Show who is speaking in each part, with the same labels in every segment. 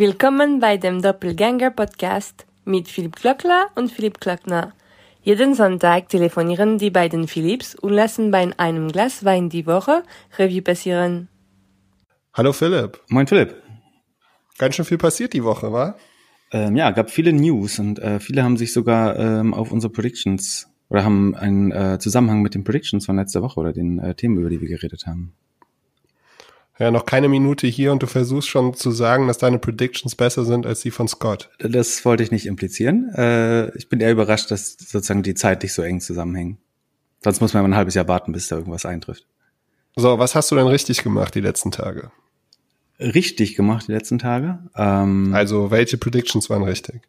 Speaker 1: Willkommen bei dem Doppelgänger Podcast mit Philipp Klöckler und Philipp Klöckner. Jeden Sonntag telefonieren die beiden Philipps und lassen bei einem Glas Wein die Woche Revue passieren.
Speaker 2: Hallo Philipp.
Speaker 3: Moin Philipp.
Speaker 2: Ganz schön viel passiert die Woche, wa?
Speaker 3: Ähm, ja, gab viele News und äh, viele haben sich sogar ähm, auf unsere Predictions oder haben einen äh, Zusammenhang mit den Predictions von letzter Woche oder den äh, Themen, über die wir geredet haben.
Speaker 2: Ja, noch keine Minute hier und du versuchst schon zu sagen, dass deine Predictions besser sind als die von Scott.
Speaker 3: Das wollte ich nicht implizieren. Äh, ich bin eher überrascht, dass sozusagen die zeitlich so eng zusammenhängen. Sonst muss man ein halbes Jahr warten, bis da irgendwas eintrifft.
Speaker 2: So, was hast du denn richtig gemacht die letzten Tage?
Speaker 3: Richtig gemacht die letzten Tage?
Speaker 2: Ähm, also, welche Predictions waren richtig?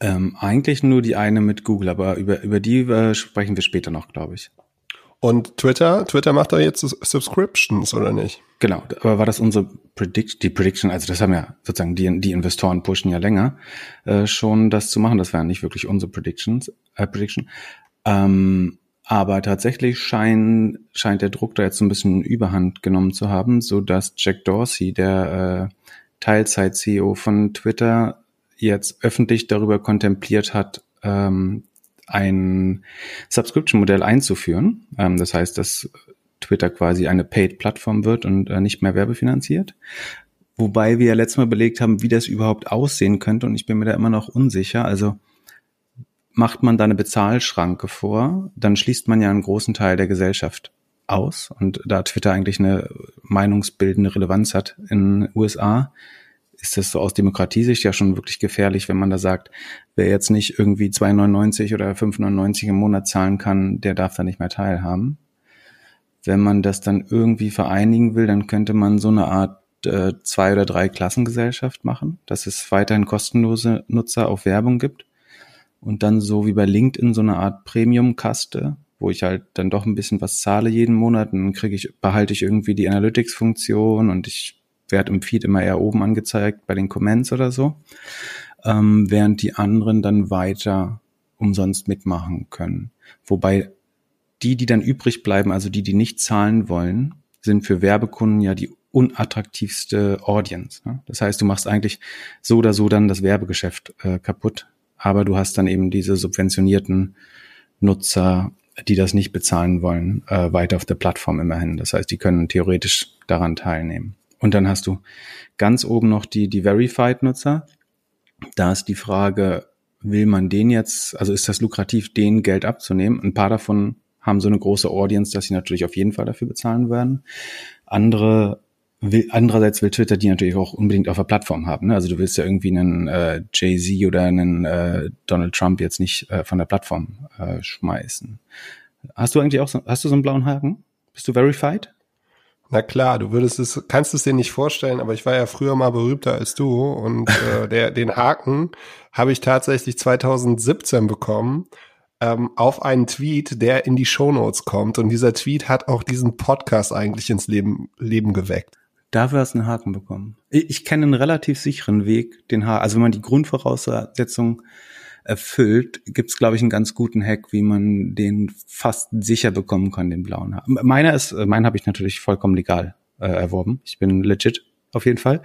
Speaker 3: Ähm, eigentlich nur die eine mit Google, aber über, über die äh, sprechen wir später noch, glaube ich.
Speaker 2: Und Twitter, Twitter macht doch jetzt Subscriptions, oder nicht?
Speaker 3: Genau, aber war das unsere Predict, die Prediction, also das haben ja sozusagen die, die Investoren pushen ja länger, äh, schon das zu machen. Das wären nicht wirklich unsere Predictions, äh, Prediction. Ähm, aber tatsächlich scheint, scheint der Druck da jetzt so ein bisschen Überhand genommen zu haben, so dass Jack Dorsey, der äh, Teilzeit-CEO von Twitter, jetzt öffentlich darüber kontempliert hat, ähm, ein Subscription-Modell einzuführen. Ähm, das heißt, dass Twitter quasi eine Paid-Plattform wird und äh, nicht mehr werbefinanziert. Wobei wir ja letztes Mal belegt haben, wie das überhaupt aussehen könnte und ich bin mir da immer noch unsicher. Also macht man da eine Bezahlschranke vor, dann schließt man ja einen großen Teil der Gesellschaft aus. Und da Twitter eigentlich eine meinungsbildende Relevanz hat in den USA, ist das so aus Demokratiesicht ja schon wirklich gefährlich, wenn man da sagt, wer jetzt nicht irgendwie 2,99 oder 5,99 im Monat zahlen kann, der darf da nicht mehr teilhaben. Wenn man das dann irgendwie vereinigen will, dann könnte man so eine Art äh, zwei oder drei Klassengesellschaft machen, dass es weiterhin kostenlose Nutzer auf Werbung gibt und dann so wie bei LinkedIn so eine Art Premium-Kaste, wo ich halt dann doch ein bisschen was zahle jeden Monat und dann kriege ich, behalte ich irgendwie die Analytics-Funktion und ich werde im Feed immer eher oben angezeigt bei den Comments oder so, ähm, während die anderen dann weiter umsonst mitmachen können. Wobei die, die dann übrig bleiben, also die, die nicht zahlen wollen, sind für Werbekunden ja die unattraktivste Audience. Ne? Das heißt, du machst eigentlich so oder so dann das Werbegeschäft äh, kaputt, aber du hast dann eben diese subventionierten Nutzer, die das nicht bezahlen wollen, äh, weiter auf der Plattform immerhin. Das heißt, die können theoretisch daran teilnehmen. Und dann hast du ganz oben noch die, die Verified-Nutzer. Da ist die Frage, will man den jetzt, also ist das lukrativ, den Geld abzunehmen? Ein paar davon haben so eine große Audience, dass sie natürlich auf jeden Fall dafür bezahlen werden. Andere will, andererseits will Twitter die natürlich auch unbedingt auf der Plattform haben. Ne? Also du willst ja irgendwie einen äh, Jay-Z oder einen äh, Donald Trump jetzt nicht äh, von der Plattform äh, schmeißen. Hast du eigentlich auch so, hast du so einen blauen Haken? Bist du verified?
Speaker 2: Na klar, du würdest es, kannst es dir nicht vorstellen, aber ich war ja früher mal berühmter als du und äh, der, den Haken habe ich tatsächlich 2017 bekommen ähm, auf einen Tweet, der in die Shownotes kommt und dieser Tweet hat auch diesen Podcast eigentlich ins Leben, Leben geweckt.
Speaker 3: Dafür hast du einen Haken bekommen. Ich, ich kenne einen relativ sicheren Weg, den Haken, also wenn man die Grundvoraussetzungen erfüllt, gibt es, glaube ich, einen ganz guten Hack, wie man den fast sicher bekommen kann, den blauen. Meiner ist, äh, meinen habe ich natürlich vollkommen legal äh, erworben. Ich bin legit auf jeden Fall.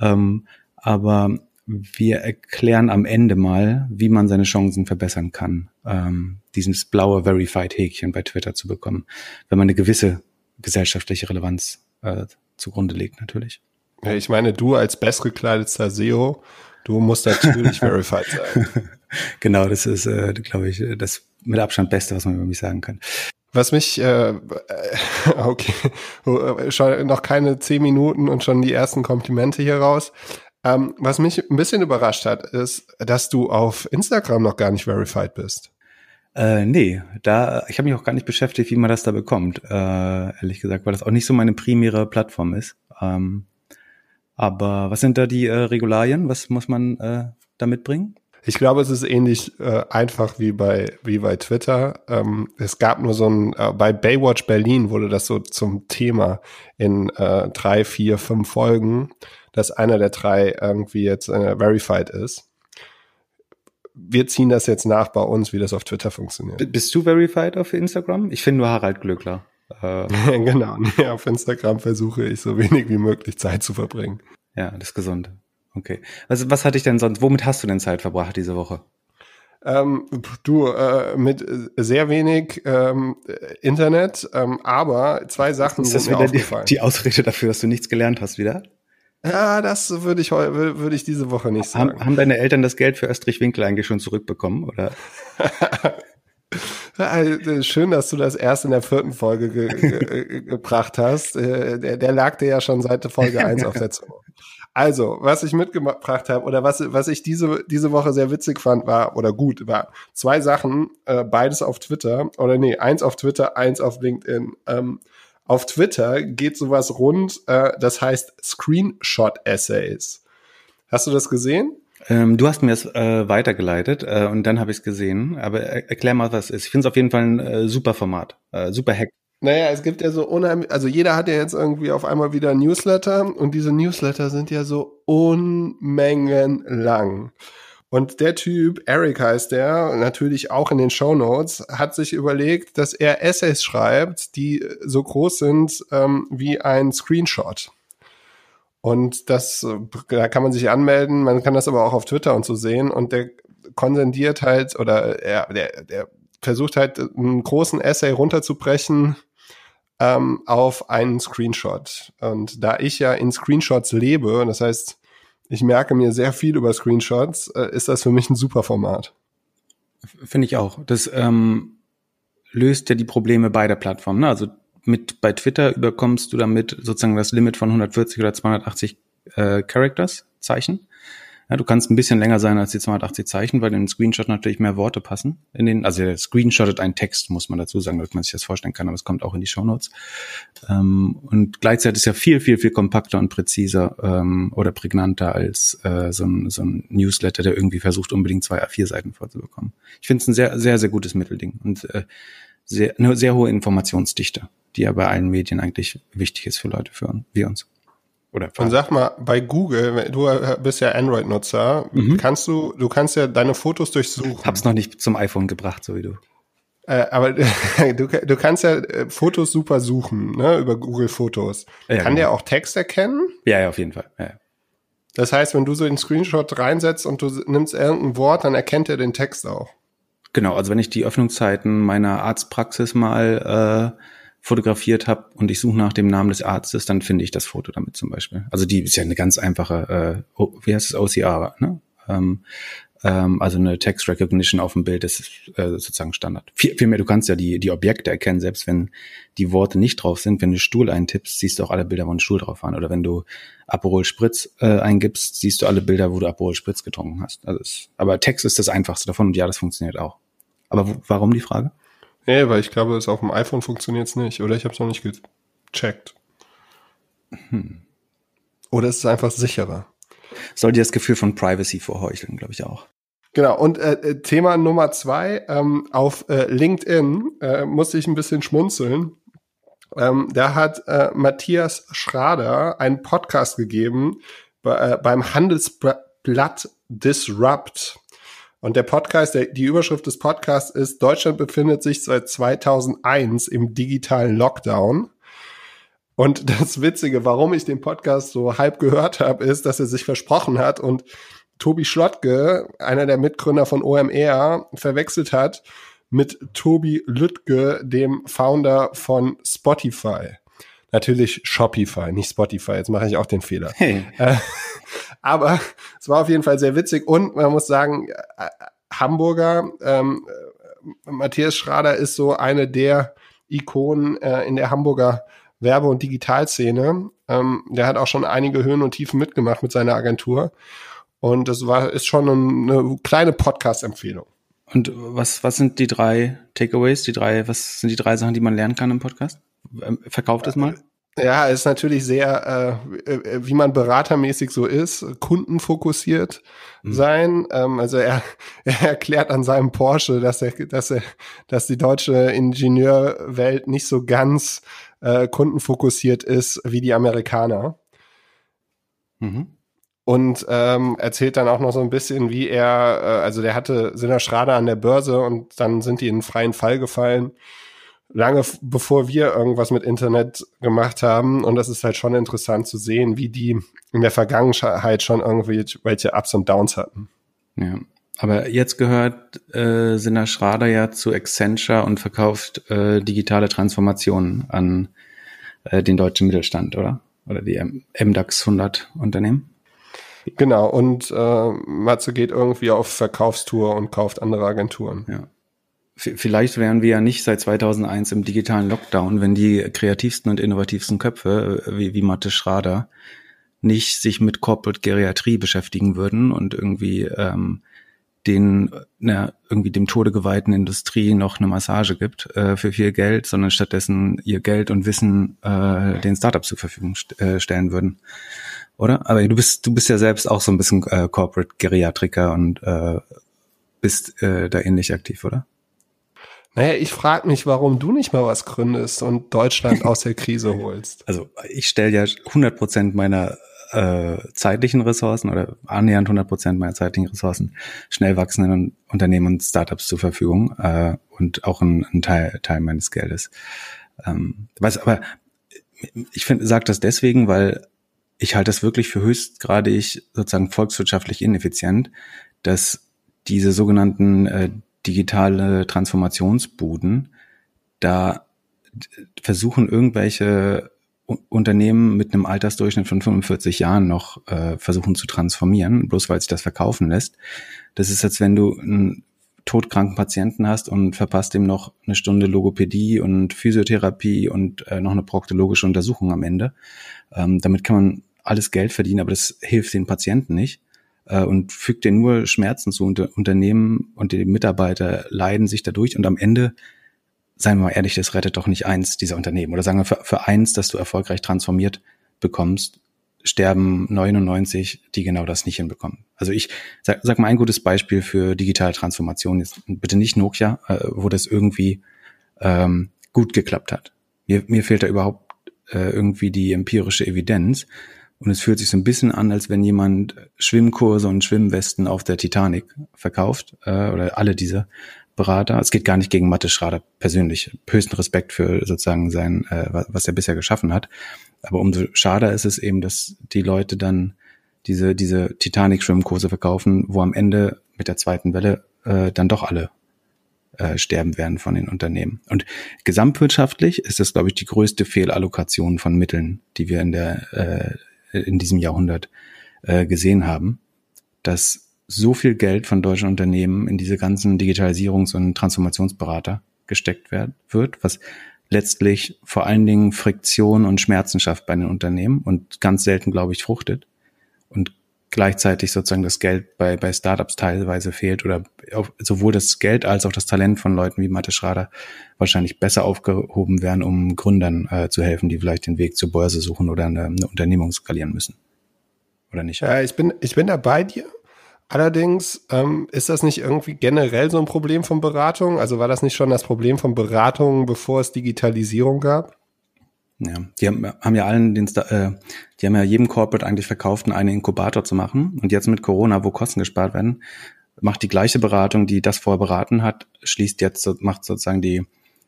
Speaker 3: Ähm, aber wir erklären am Ende mal, wie man seine Chancen verbessern kann, ähm, dieses blaue Verified-Häkchen bei Twitter zu bekommen, wenn man eine gewisse gesellschaftliche Relevanz äh, zugrunde legt, natürlich.
Speaker 2: Ja, ich meine, du als bestgekleidetster SEO, du musst natürlich verified sein.
Speaker 3: genau, das ist, äh, glaube ich, das mit Abstand Beste, was man über mich sagen kann.
Speaker 2: Was mich, äh, okay, schon noch keine zehn Minuten und schon die ersten Komplimente hier raus. Ähm, was mich ein bisschen überrascht hat, ist, dass du auf Instagram noch gar nicht verified bist.
Speaker 3: Äh, nee, da ich habe mich auch gar nicht beschäftigt, wie man das da bekommt, äh, ehrlich gesagt, weil das auch nicht so meine primäre Plattform ist. Ähm, aber was sind da die äh, Regularien? Was muss man äh, da mitbringen?
Speaker 2: Ich glaube, es ist ähnlich äh, einfach wie bei wie bei Twitter. Ähm, es gab nur so ein äh, bei Baywatch Berlin wurde das so zum Thema in äh, drei, vier, fünf Folgen, dass einer der drei irgendwie jetzt äh, verified ist. Wir ziehen das jetzt nach bei uns, wie das auf Twitter funktioniert.
Speaker 3: Bist du verified auf Instagram? Ich finde nur Harald Glückler.
Speaker 2: Äh. genau, nee, auf Instagram versuche ich so wenig wie möglich Zeit zu verbringen.
Speaker 3: Ja, das Gesunde. Okay. Was, was hatte ich denn sonst, womit hast du denn Zeit verbracht diese Woche?
Speaker 2: Ähm, du, äh, mit sehr wenig ähm, Internet, ähm, aber zwei Sachen
Speaker 3: ist das
Speaker 2: sind mir
Speaker 3: wieder die,
Speaker 2: aufgefallen.
Speaker 3: die Ausrede dafür, dass du nichts gelernt hast wieder?
Speaker 2: ja, das würde ich, würde ich diese Woche nicht sagen.
Speaker 3: Haben, haben deine Eltern das Geld für Österreich Winkel eigentlich schon zurückbekommen? Oder?
Speaker 2: Äh, Schön, dass du das erst in der vierten Folge ge ge gebracht hast. Äh, Der, der lag dir ja schon seit Folge 1 auf der Zunge. Also, was ich mitgebracht habe oder was, was ich diese, diese Woche sehr witzig fand, war, oder gut, war zwei Sachen, äh, beides auf Twitter, oder nee, eins auf Twitter, eins auf LinkedIn. Ähm, auf Twitter geht sowas rund, äh, das heißt Screenshot-Essays. Hast du das gesehen?
Speaker 3: Ähm, du hast mir das äh, weitergeleitet äh, und dann habe ich es gesehen. Aber er, erklär mal, was es ist. Ich finde es auf jeden Fall ein äh, super Format, äh, super Hack.
Speaker 2: Naja, es gibt ja so unheimlich, also jeder hat ja jetzt irgendwie auf einmal wieder Newsletter und diese Newsletter sind ja so Unmengen lang. Und der Typ, Eric heißt der, natürlich auch in den Show Notes, hat sich überlegt, dass er Essays schreibt, die so groß sind ähm, wie ein Screenshot. Und das, da kann man sich anmelden, man kann das aber auch auf Twitter und so sehen. Und der konsendiert halt, oder er, der, der versucht halt einen großen Essay runterzubrechen ähm, auf einen Screenshot. Und da ich ja in Screenshots lebe, das heißt, ich merke mir sehr viel über Screenshots, äh, ist das für mich ein super Format.
Speaker 3: Finde ich auch. Das ähm, löst ja die Probleme beider Plattformen. Ne? Also mit bei Twitter überkommst du damit sozusagen das Limit von 140 oder 280 äh, Characters, Zeichen. Ja, du kannst ein bisschen länger sein als die 280 Zeichen, weil in den Screenshot natürlich mehr Worte passen. In den, also der screenshottet einen Text, muss man dazu sagen, damit man sich das vorstellen kann, aber es kommt auch in die Shownotes. Ähm, und gleichzeitig ist ja viel, viel, viel kompakter und präziser ähm, oder prägnanter als äh, so, ein, so ein Newsletter, der irgendwie versucht, unbedingt zwei A4-Seiten vorzubekommen. Ich finde es ein sehr, sehr, sehr gutes Mittelding und äh, sehr, eine sehr hohe Informationsdichte, die ja bei allen Medien eigentlich wichtig ist für Leute für wie uns. Oder
Speaker 2: Und sag mal, bei Google, du bist ja Android-Nutzer,
Speaker 3: Mhm.
Speaker 2: kannst du, du kannst ja deine Fotos durchsuchen.
Speaker 3: hab's noch nicht zum iPhone gebracht, so wie du.
Speaker 2: Äh, aber du, du kannst ja äh, Fotos super suchen, ne, über Google Fotos.
Speaker 3: Ja,
Speaker 2: Kann
Speaker 3: genau.
Speaker 2: der auch Text erkennen?
Speaker 3: Ja, ja, auf jeden Fall. Ja.
Speaker 2: Das heißt, wenn du so den Screenshot reinsetzt und du nimmst irgendein Wort, dann erkennt er den Text auch.
Speaker 3: Genau, also wenn ich die Öffnungszeiten meiner Arztpraxis mal äh, fotografiert habe und ich suche nach dem Namen des Arztes, dann finde ich das Foto damit zum Beispiel. Also die ist ja eine ganz einfache, äh, wie heißt es, OCR, ne? Ähm, ähm, also eine Text Recognition auf dem Bild ist äh, sozusagen Standard. Viel, vielmehr, du kannst ja die, die Objekte erkennen, selbst wenn die Worte nicht drauf sind. Wenn du Stuhl eintippst, siehst du auch alle Bilder, wo ein Stuhl drauf war. Oder wenn du Aperol Spritz äh, eingibst, siehst du alle Bilder, wo du Aperol Spritz getrunken hast. Also es, aber Text ist das einfachste davon und ja, das funktioniert auch. Aber warum die Frage?
Speaker 2: Nee, weil ich glaube, es auf dem iPhone funktioniert's nicht. Oder ich habe es noch nicht gecheckt. Oder es ist einfach sicherer.
Speaker 3: Soll dir das Gefühl von Privacy vorheucheln, glaube ich auch.
Speaker 2: Genau, und äh, äh, Thema Nummer zwei, ähm, auf äh, LinkedIn äh, musste ich ein bisschen schmunzeln. Ähm, da hat äh, Matthias Schrader einen Podcast gegeben bei, äh, beim Handelsblatt Disrupt. Und der Podcast, der, die Überschrift des Podcasts ist, Deutschland befindet sich seit 2001 im digitalen Lockdown. Und das Witzige, warum ich den Podcast so halb gehört habe, ist, dass er sich versprochen hat und Tobi Schlottke, einer der Mitgründer von OMR, verwechselt hat mit Tobi Lüttke, dem Founder von Spotify. Natürlich Shopify, nicht Spotify. Jetzt mache ich auch den Fehler.
Speaker 3: Hey.
Speaker 2: Äh, aber es war auf jeden Fall sehr witzig und man muss sagen, äh, Hamburger, ähm, äh, Matthias Schrader ist so eine der Ikonen äh, in der Hamburger Werbe- und Digitalszene. Ähm, der hat auch schon einige Höhen und Tiefen mitgemacht mit seiner Agentur. Und das war, ist schon eine kleine Podcast-Empfehlung.
Speaker 3: Und was, was sind die drei Takeaways, die drei, was sind die drei Sachen, die man lernen kann im Podcast? Ähm, Verkauft es mal.
Speaker 2: Ja, ist natürlich sehr, äh, äh, wie man beratermäßig so ist, kundenfokussiert
Speaker 3: Mhm.
Speaker 2: sein. Ähm, also er, er erklärt an seinem Porsche, dass er, dass er, dass die deutsche Ingenieurwelt nicht so ganz äh, kundenfokussiert ist wie die Amerikaner.
Speaker 3: Mhm.
Speaker 2: Und ähm, erzählt dann auch noch so ein bisschen, wie er, äh, also der hatte Sinner Schrader an der Börse und dann sind die in einen freien Fall gefallen. Lange bevor wir irgendwas mit Internet gemacht haben. Und das ist halt schon interessant zu sehen, wie die in der Vergangenheit schon irgendwie welche Ups und Downs hatten.
Speaker 3: Ja. Aber jetzt gehört äh, Sinna Schrader ja zu Accenture und verkauft äh, digitale Transformationen an äh, den deutschen Mittelstand, oder? Oder die MDAX 100 Unternehmen?
Speaker 2: Genau, und äh, Matze geht irgendwie auf Verkaufstour und kauft andere Agenturen.
Speaker 3: Ja. Vielleicht wären wir ja nicht seit 2001 im digitalen Lockdown, wenn die kreativsten und innovativsten Köpfe, äh, wie, wie Mathe Schrader, nicht sich mit Corporate Geriatrie beschäftigen würden und irgendwie ähm, den na, irgendwie dem Tode geweihten Industrie noch eine Massage gibt äh, für viel Geld, sondern stattdessen ihr Geld und Wissen äh, den Startups zur Verfügung st äh, stellen würden. Oder? Aber du bist du bist ja selbst auch so ein bisschen äh, Corporate Geriatriker und äh, bist äh, da ähnlich aktiv, oder?
Speaker 2: Naja, ich frage mich, warum du nicht mal was gründest und Deutschland aus der Krise holst.
Speaker 3: Also ich stelle ja 100 Prozent meiner äh, zeitlichen Ressourcen oder annähernd 100 Prozent meiner zeitlichen Ressourcen schnell wachsenden Unternehmen und Startups zur Verfügung äh, und auch ein, ein Teil, Teil meines Geldes. Ähm, was aber ich finde, sage das deswegen, weil ich halte das wirklich für höchstgradig sozusagen volkswirtschaftlich ineffizient, dass diese sogenannten äh, digitale Transformationsbuden da versuchen irgendwelche Unternehmen mit einem Altersdurchschnitt von 45 Jahren noch äh, versuchen zu transformieren, bloß weil sich das verkaufen lässt. Das ist, als wenn du einen todkranken Patienten hast und verpasst ihm noch eine Stunde Logopädie und Physiotherapie und äh, noch eine proktologische Untersuchung am Ende. Ähm, damit kann man alles Geld verdienen, aber das hilft den Patienten nicht äh, und fügt dir nur Schmerzen zu. Unter Unternehmen und die Mitarbeiter leiden sich dadurch und am Ende, seien wir mal ehrlich, das rettet doch nicht eins dieser Unternehmen. Oder sagen wir, für, für eins, dass du erfolgreich transformiert bekommst, sterben 99, die genau das nicht hinbekommen. Also ich sag, sag mal ein gutes Beispiel für digitale Transformation ist bitte nicht Nokia, äh, wo das irgendwie ähm, gut geklappt hat. Mir, mir fehlt da überhaupt äh, irgendwie die empirische Evidenz. Und es fühlt sich so ein bisschen an, als wenn jemand Schwimmkurse und Schwimmwesten auf der Titanic verkauft, äh, oder alle diese Berater. Es geht gar nicht gegen Mathe Schrader persönlich. Höchsten Respekt für sozusagen sein, äh, was er bisher geschaffen hat. Aber umso schader ist es eben, dass die Leute dann diese, diese Titanic-Schwimmkurse verkaufen, wo am Ende mit der zweiten Welle äh, dann doch alle äh, sterben werden von den Unternehmen. Und gesamtwirtschaftlich ist das, glaube ich, die größte Fehlallokation von Mitteln, die wir in der äh, in diesem Jahrhundert äh, gesehen haben, dass so viel Geld von deutschen Unternehmen in diese ganzen Digitalisierungs- und Transformationsberater gesteckt wird, wird, was letztlich vor allen Dingen Friktion und Schmerzen schafft bei den Unternehmen und ganz selten, glaube ich, fruchtet. Und gleichzeitig sozusagen das Geld bei, bei Startups teilweise fehlt oder sowohl das Geld als auch das Talent von Leuten wie Mathe Schrader wahrscheinlich besser aufgehoben werden, um Gründern äh, zu helfen, die vielleicht den Weg zur Börse suchen oder eine, eine Unternehmung skalieren müssen. Oder nicht?
Speaker 2: Ja, ich bin, ich bin da bei dir. Allerdings ähm, ist das nicht irgendwie generell so ein Problem von Beratung? Also war das nicht schon das Problem von Beratung, bevor es Digitalisierung gab?
Speaker 3: Ja, die haben, haben ja allen den, äh, die haben ja jedem Corporate eigentlich verkauft, einen Inkubator zu machen. Und jetzt mit Corona, wo Kosten gespart werden, macht die gleiche Beratung, die das vorher beraten hat, schließt jetzt, macht sozusagen die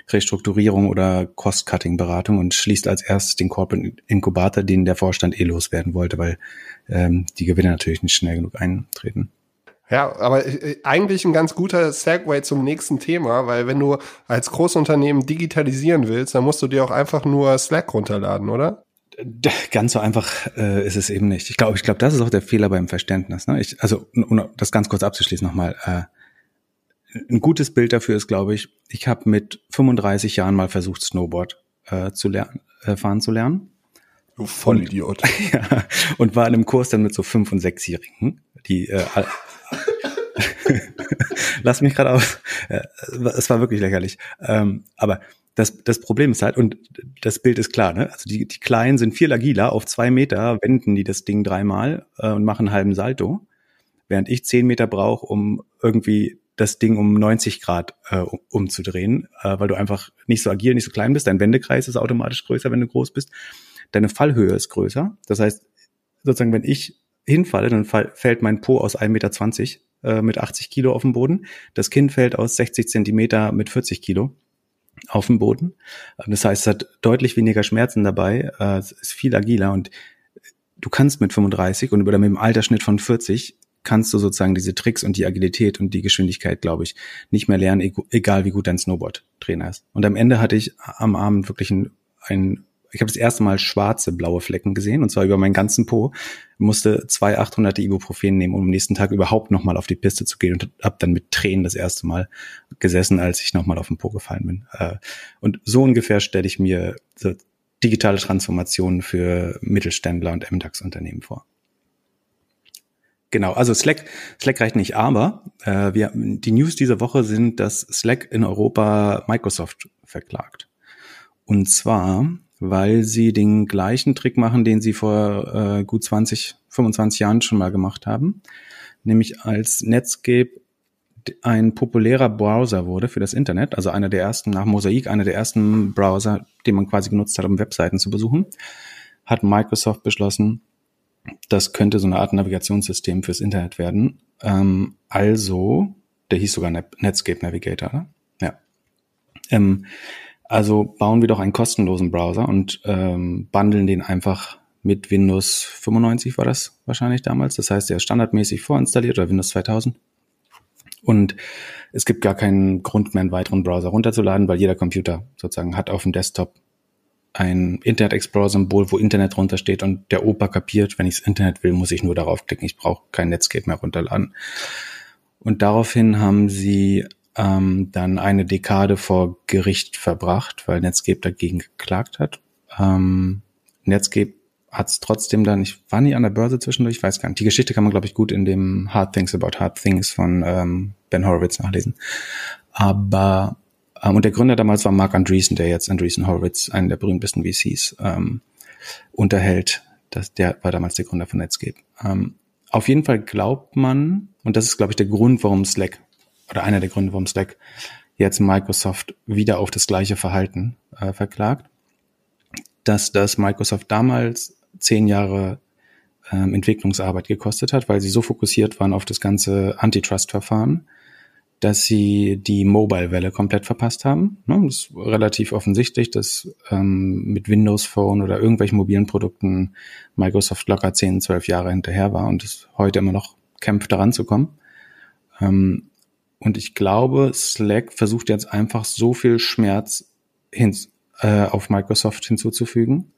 Speaker 3: Restrukturierung oder Cost-Cutting-Beratung und schließt als erstes den Corporate Inkubator, den der Vorstand eh loswerden wollte, weil ähm, die Gewinne natürlich nicht schnell genug eintreten.
Speaker 2: Ja, aber äh, eigentlich ein ganz guter Segway zum nächsten Thema, weil wenn du als Großunternehmen digitalisieren willst, dann musst du dir auch einfach nur Slack runterladen, oder?
Speaker 3: Ganz so einfach äh, ist es eben nicht. Ich glaube, ich glaube, das ist auch der Fehler beim Verständnis. Ne? Ich, also, um das ganz kurz abzuschließen nochmal. Äh, ein gutes Bild dafür ist, glaube ich, ich habe mit 35 Jahren mal versucht, Snowboard äh, zu lernen, äh, fahren zu lernen.
Speaker 2: Du Vollidiot.
Speaker 3: Und, ja, und war in einem Kurs dann mit so fünf- und sechsjährigen, die äh, Lass mich gerade aus. Es war wirklich lächerlich. Ähm, aber das, das Problem ist halt, und das Bild ist klar, ne? Also die, die Kleinen sind viel agiler, auf zwei Meter wenden die das Ding dreimal äh, und machen einen halben Salto, während ich zehn Meter brauche, um irgendwie das Ding um 90 Grad äh, umzudrehen, äh, weil du einfach nicht so agil, nicht so klein bist. Dein Wendekreis ist automatisch größer, wenn du groß bist. Deine Fallhöhe ist größer. Das heißt, sozusagen, wenn ich hinfalle, dann fällt mein Po aus 1,20 Meter äh, mit 80 Kilo auf den Boden. Das Kind fällt aus 60 Zentimeter mit 40 Kilo. auf dem Boden. Das heißt, es hat deutlich weniger Schmerzen dabei, äh, es ist viel agiler und du kannst mit 35 und über mit dem Altersschnitt von 40 kannst du sozusagen diese Tricks und die Agilität und die Geschwindigkeit, glaube ich, nicht mehr lernen, egal wie gut dein Snowboard-Trainer ist. Und am Ende hatte ich am Abend wirklich ein, ein ich habe das erste Mal schwarze blaue Flecken gesehen und zwar über meinen ganzen Po. Musste zwei 800 Ibuprofen nehmen, um am nächsten Tag überhaupt nochmal auf die Piste zu gehen und habe dann mit Tränen das erste Mal gesessen, als ich nochmal auf den Po gefallen bin. Äh, und so ungefähr stelle ich mir so digitale Transformationen für Mittelständler und MDAX-Unternehmen vor. Genau, also Slack, Slack reicht nicht, aber äh, wir, die News dieser Woche sind, dass Slack in Europa Microsoft verklagt. Und zwar weil sie den gleichen Trick machen, den sie vor äh, gut 20, 25 Jahren schon mal gemacht haben. Nämlich als Netscape ein populärer Browser wurde für das Internet, also einer der ersten nach Mosaik, einer der ersten Browser, den man quasi genutzt hat, um Webseiten zu besuchen, hat Microsoft beschlossen, das könnte so eine Art Navigationssystem fürs Internet werden. Ähm, also, der hieß sogar Netscape Navigator, oder? Ja. Ähm, also bauen wir doch einen kostenlosen Browser und ähm, bundeln den einfach mit Windows 95 war das wahrscheinlich damals. Das heißt, der ist standardmäßig vorinstalliert oder Windows 2000. Und es gibt gar keinen Grund mehr, einen weiteren Browser runterzuladen, weil jeder Computer sozusagen hat auf dem Desktop ein Internet Explorer Symbol, wo Internet drunter steht und der Opa kapiert, wenn ich das Internet will, muss ich nur darauf klicken. Ich brauche kein Netscape mehr runterladen. Und daraufhin haben sie ähm, dann eine Dekade vor Gericht verbracht, weil Netscape dagegen geklagt hat. Ähm, Netscape hat es trotzdem dann, ich war nie an der Börse zwischendurch, ich weiß gar nicht. Die Geschichte kann man, glaube ich, gut in dem Hard Things About Hard Things von ähm, Ben Horowitz nachlesen. Aber ähm, und der Gründer damals war Mark Andreessen, der jetzt Andreessen Horowitz, einen der berühmtesten VCs, ähm, unterhält. Das, der war damals der Gründer von Netscape. Ähm, auf jeden Fall glaubt man, und das ist, glaube ich, der Grund, warum Slack oder einer der Gründe, warum Slack jetzt Microsoft wieder auf das gleiche Verhalten äh, verklagt, dass das Microsoft damals zehn Jahre ähm, Entwicklungsarbeit gekostet hat, weil sie so fokussiert waren auf das ganze Antitrust-Verfahren, dass sie die Mobile-Welle komplett verpasst haben. Ne, das ist relativ offensichtlich, dass ähm, mit Windows Phone oder irgendwelchen mobilen Produkten Microsoft locker zehn, zwölf Jahre hinterher war und es heute immer noch kämpft, daran zu kommen. Ähm, und ich glaube, Slack versucht jetzt einfach so viel Schmerz hin, äh, auf Microsoft hinzuzufügen,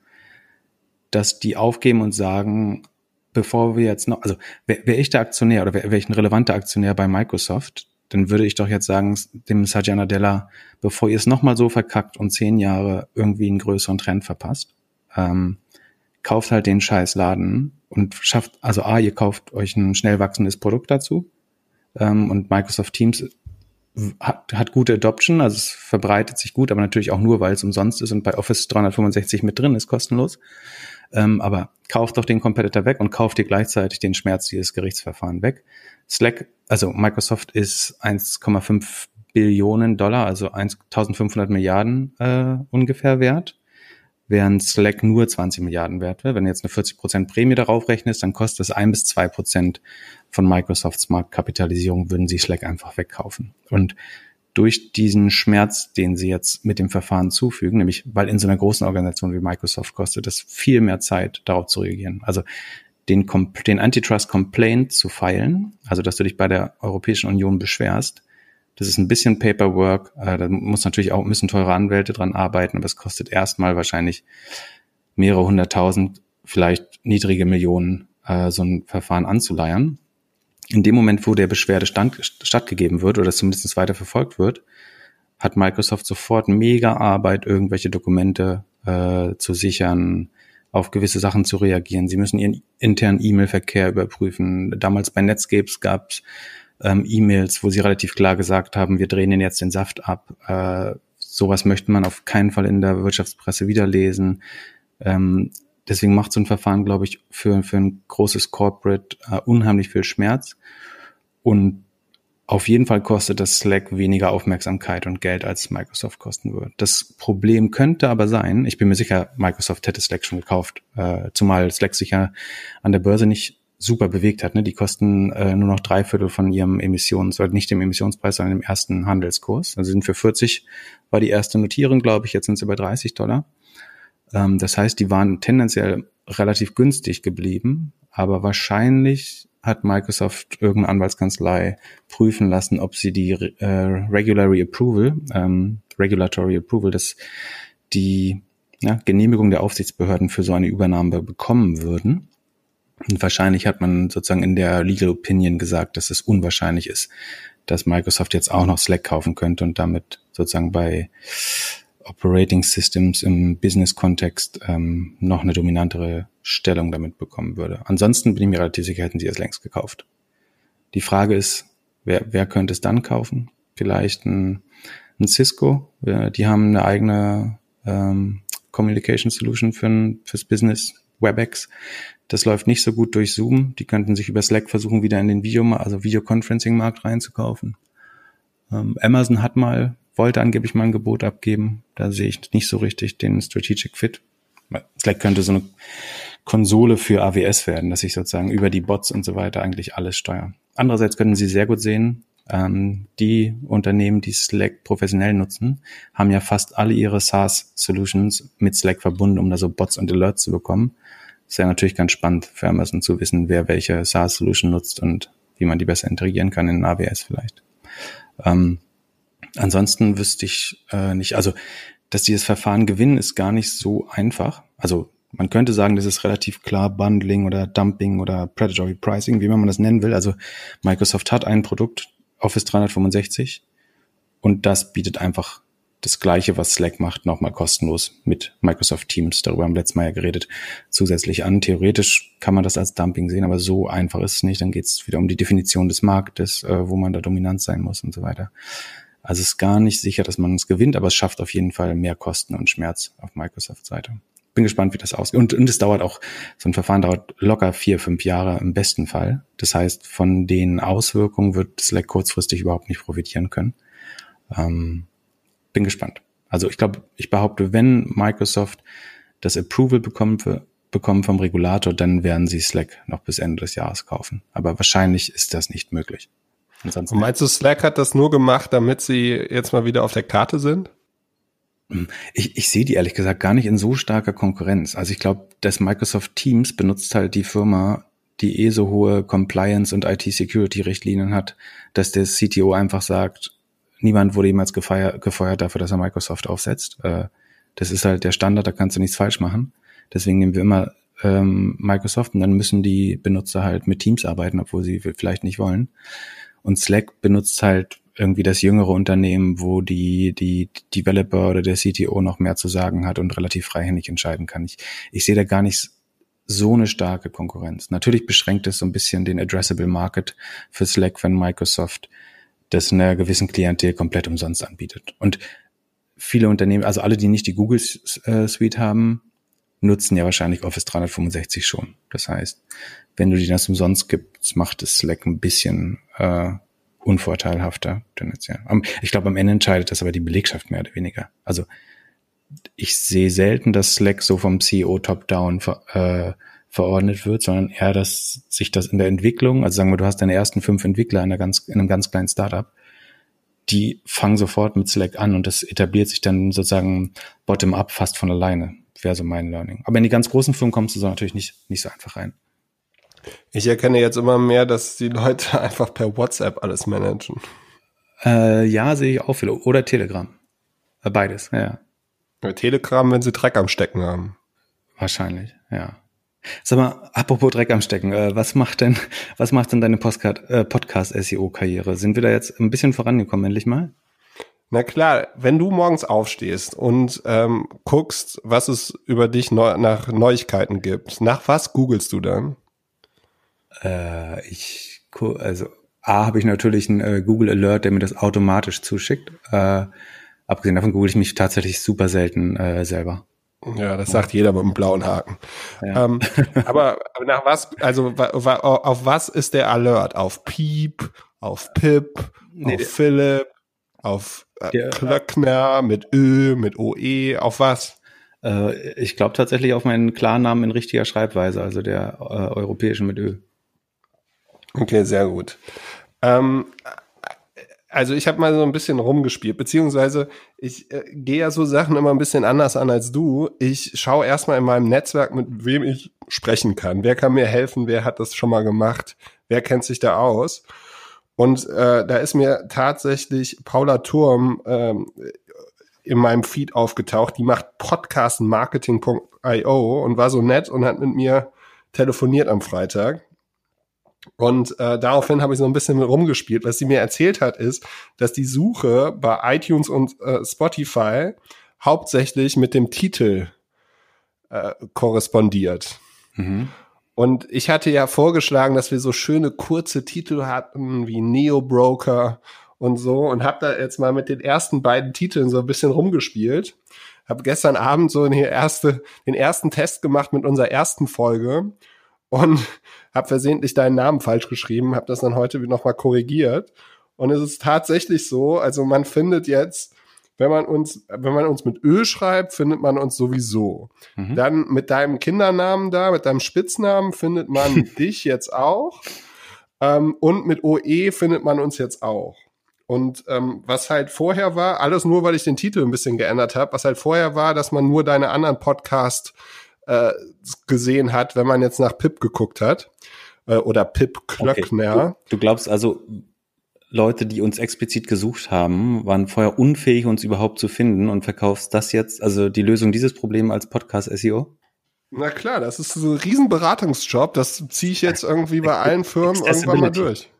Speaker 3: dass die aufgeben und sagen, bevor wir jetzt noch, also wäre wär ich der Aktionär oder wäre wär ich ein relevanter Aktionär bei Microsoft, dann würde ich doch jetzt sagen, dem Satya Nadella, bevor ihr es nochmal so verkackt und zehn Jahre irgendwie einen größeren Trend verpasst, ähm, kauft halt den scheiß Laden und schafft, also A, ihr kauft euch ein schnell wachsendes Produkt dazu ähm, und Microsoft Teams hat, hat gute Adoption, also es verbreitet sich gut, aber natürlich auch nur, weil es umsonst ist und bei Office 365 mit drin ist, kostenlos. Ähm, aber kauft doch den Competitor weg und kauft dir gleichzeitig den Schmerz dieses Gerichtsverfahren weg. Slack, also Microsoft ist 1,5 Billionen Dollar, also 1500 Milliarden äh, ungefähr wert während Slack nur 20 Milliarden wert wäre. Wenn du jetzt eine 40% Prämie darauf rechnest, dann kostet es ein bis zwei Prozent von Microsofts Marktkapitalisierung, würden sie Slack einfach wegkaufen. Und durch diesen Schmerz, den sie jetzt mit dem Verfahren zufügen, nämlich weil in so einer großen Organisation wie Microsoft kostet es viel mehr Zeit, darauf zu reagieren. Also den, den Antitrust Complaint zu feilen, also dass du dich bei der Europäischen Union beschwerst, das ist ein bisschen Paperwork. Äh, da muss natürlich auch müssen teure Anwälte dran arbeiten, aber es kostet erstmal wahrscheinlich mehrere hunderttausend, vielleicht niedrige Millionen, äh, so ein Verfahren anzuleiern. In dem Moment, wo der Beschwerde stand, stattgegeben wird oder zumindest weiter verfolgt wird, hat Microsoft sofort mega Arbeit, irgendwelche Dokumente äh, zu sichern, auf gewisse Sachen zu reagieren. Sie müssen ihren internen E-Mail-Verkehr überprüfen. Damals bei Netscapes gab es ähm, E-Mails, wo sie relativ klar gesagt haben, wir drehen ihnen jetzt den Saft ab. Äh, sowas möchte man auf keinen Fall in der Wirtschaftspresse wiederlesen. Ähm, deswegen macht so ein Verfahren, glaube ich, für, für ein großes Corporate äh, unheimlich viel Schmerz. Und auf jeden Fall kostet das Slack weniger Aufmerksamkeit und Geld, als Microsoft kosten wird. Das Problem könnte aber sein, ich bin mir sicher, Microsoft hätte Slack schon gekauft, äh, zumal Slack sich ja an der Börse nicht super bewegt hat. Ne? Die kosten äh, nur noch drei Viertel von ihrem Emissions, oder nicht dem Emissionspreis, sondern dem ersten Handelskurs. Also sind für 40 war die erste Notierung, glaube ich, jetzt sind sie bei 30 Dollar. Ähm, das heißt, die waren tendenziell relativ günstig geblieben, aber wahrscheinlich hat Microsoft irgendeine Anwaltskanzlei prüfen lassen, ob sie die äh, Regulatory Approval, ähm, Regulatory Approval, das die ja, Genehmigung der Aufsichtsbehörden für so eine Übernahme bekommen würden. Und wahrscheinlich hat man sozusagen in der Legal Opinion gesagt, dass es unwahrscheinlich ist, dass Microsoft jetzt auch noch Slack kaufen könnte und damit sozusagen bei Operating Systems im Business-Kontext ähm, noch eine dominantere Stellung damit bekommen würde. Ansonsten bin ich mir relativ sicher, hätten sie es längst gekauft. Die Frage ist, wer, wer könnte es dann kaufen? Vielleicht ein, ein Cisco. Die haben eine eigene ähm, Communication Solution für ein, fürs Business, WebEx. Das läuft nicht so gut durch Zoom. Die könnten sich über Slack versuchen, wieder in den Video, also Videoconferencing-Markt reinzukaufen. Ähm, Amazon hat mal, wollte angeblich mal ein Gebot abgeben. Da sehe ich nicht so richtig den Strategic Fit. Slack könnte so eine Konsole für AWS werden, dass ich sozusagen über die Bots und so weiter eigentlich alles steuere. Andererseits können Sie sehr gut sehen, ähm, die Unternehmen, die Slack professionell nutzen, haben ja fast alle ihre SaaS-Solutions mit Slack verbunden, um da so Bots und Alerts zu bekommen. Ist ja natürlich ganz spannend für Amazon zu wissen, wer welche SaaS-Solution nutzt und wie man die besser integrieren kann in AWS vielleicht. Ähm, ansonsten wüsste ich äh, nicht, also dass dieses Verfahren gewinnen, ist gar nicht so einfach. Also man könnte sagen, das ist relativ klar Bundling oder Dumping oder Predatory Pricing, wie man das nennen will. Also Microsoft hat ein Produkt, Office 365, und das bietet einfach das Gleiche, was Slack macht, nochmal kostenlos mit Microsoft Teams. Darüber haben wir letztes Mal ja geredet, zusätzlich an. Theoretisch kann man das als Dumping sehen, aber so einfach ist es nicht. Dann geht es wieder um die Definition des Marktes, äh, wo man da dominant sein muss und so weiter. Also es ist gar nicht sicher, dass man es gewinnt, aber es schafft auf jeden Fall mehr Kosten und Schmerz auf Microsoft-Seite. Bin gespannt, wie das ausgeht. Und, und es dauert auch, so ein Verfahren dauert locker vier, fünf Jahre im besten Fall. Das heißt, von den Auswirkungen wird Slack kurzfristig überhaupt nicht profitieren können. Ähm, bin gespannt. Also ich glaube, ich behaupte, wenn Microsoft das Approval bekommt, bekommen vom Regulator, dann werden sie Slack noch bis Ende des Jahres kaufen. Aber wahrscheinlich ist das nicht möglich.
Speaker 2: Ansonsten Und meinst du, Slack hat das nur gemacht, damit sie jetzt mal wieder auf der Karte sind?
Speaker 3: Hm, ich, ich sehe die ehrlich gesagt gar nicht in so starker Konkurrenz. Also ich glaube, dass Microsoft Teams benutzt halt die Firma, die eh so hohe Compliance und IT-Security-Richtlinien hat, dass der CTO einfach sagt, niemand wurde jemals gefeiert, gefeuert dafür, dass er Microsoft aufsetzt. Äh, das ist halt der Standard, da kannst du nichts falsch machen. Deswegen nehmen wir immer ähm, Microsoft und dann müssen die Benutzer halt mit Teams arbeiten, obwohl sie vielleicht nicht wollen. Und Slack benutzt halt irgendwie das jüngere Unternehmen, wo die, die Developer oder der CTO noch mehr zu sagen hat und relativ freihändig entscheiden kann. Ich, ich sehe da gar nicht so eine starke Konkurrenz. Natürlich beschränkt es so ein bisschen den Addressable Market für Slack, wenn Microsoft das einer gewissen Klientel komplett umsonst anbietet. Und viele Unternehmen, also alle, die nicht die Google äh, Suite haben, nutzen ja wahrscheinlich Office 365 schon. Das heißt, wenn du die das umsonst gibst, macht es Slack ein bisschen äh, unvorteilhafter tendenziell. Ich glaube, am Ende entscheidet das aber die Belegschaft mehr oder weniger. Also ich sehe selten, dass Slack so vom CEO top-down äh, verordnet wird, sondern eher, dass sich das in der Entwicklung, also sagen wir, du hast deine ersten fünf Entwickler in, einer ganz, in einem ganz kleinen Startup, die fangen sofort mit Slack an und das etabliert sich dann sozusagen bottom-up fast von alleine wäre so mein Learning. Aber in die ganz großen Firmen kommst du so natürlich nicht, nicht so einfach rein.
Speaker 2: Ich erkenne jetzt immer mehr, dass die Leute einfach per WhatsApp alles managen.
Speaker 3: Äh, ja, sehe ich auch viele. Oder Telegram. Äh, beides, ja.
Speaker 2: ja. Telegram, wenn sie Dreck am Stecken haben.
Speaker 3: Wahrscheinlich, ja. Sag mal, apropos Dreck am Stecken, äh, was macht denn, was macht denn deine äh, Podcast-SEO-Karriere? Sind wir da jetzt ein bisschen vorangekommen, endlich mal?
Speaker 2: Na klar, wenn du morgens aufstehst und ähm, guckst, was es über dich neu nach Neuigkeiten gibt, nach was googelst du dann?
Speaker 3: Äh, ich also A habe ich natürlich einen äh, Google Alert, der mir das automatisch zuschickt. Äh, abgesehen davon google ich mich tatsächlich super selten äh, selber.
Speaker 2: Ja, das sagt jeder mit einem blauen Haken. Ja. Ähm, aber nach was, also auf was ist der Alert? Auf Piep, auf Pip, nee, auf Philipp, auf äh, Klöckner mit Ö, mit OE, auf was?
Speaker 3: Äh, ich glaube tatsächlich auf meinen Klarnamen in richtiger Schreibweise, also der äh, europäischen mit Ö.
Speaker 2: Okay, sehr gut. Ähm, also ich habe mal so ein bisschen rumgespielt, beziehungsweise ich äh, gehe ja so Sachen immer ein bisschen anders an als du. Ich schaue erstmal in meinem Netzwerk, mit wem ich sprechen kann. Wer kann mir helfen? Wer hat das schon mal gemacht? Wer kennt sich da aus? Und äh, da ist mir tatsächlich Paula Turm ähm, in meinem Feed aufgetaucht. Die macht podcastmarketing.io und war so nett und hat mit mir telefoniert am Freitag. Und äh, daraufhin habe ich so ein bisschen rumgespielt. Was sie mir erzählt hat, ist, dass die Suche bei iTunes und äh, Spotify hauptsächlich mit dem Titel äh, korrespondiert. Mhm. Und ich hatte ja vorgeschlagen, dass wir so schöne kurze Titel hatten wie Neo Broker und so und habe da jetzt mal mit den ersten beiden Titeln so ein bisschen rumgespielt. Habe gestern Abend so eine erste, den ersten Test gemacht mit unserer ersten Folge und habe versehentlich deinen Namen falsch geschrieben, habe das dann heute noch mal korrigiert. Und es ist tatsächlich so, also man findet jetzt, wenn man uns, wenn man uns mit Ö schreibt, findet man uns sowieso. Mhm. Dann mit deinem Kindernamen da, mit deinem Spitznamen findet man dich jetzt auch. Ähm, und mit OE findet man uns jetzt auch. Und ähm, was halt vorher war, alles nur, weil ich den Titel ein bisschen geändert habe, was halt vorher war, dass man nur deine anderen Podcast äh, gesehen hat, wenn man jetzt nach Pip geguckt hat. Äh, oder Pip Klöckner.
Speaker 3: Okay. Du, du glaubst also, Leute, die uns explizit gesucht haben, waren vorher unfähig, uns überhaupt zu finden und verkaufst das jetzt, also die Lösung dieses Problems als Podcast-SEO?
Speaker 2: Na klar, das ist so ein Riesenberatungsjob. Das ziehe ich jetzt irgendwie bei allen Firmen irgendwann mal durch.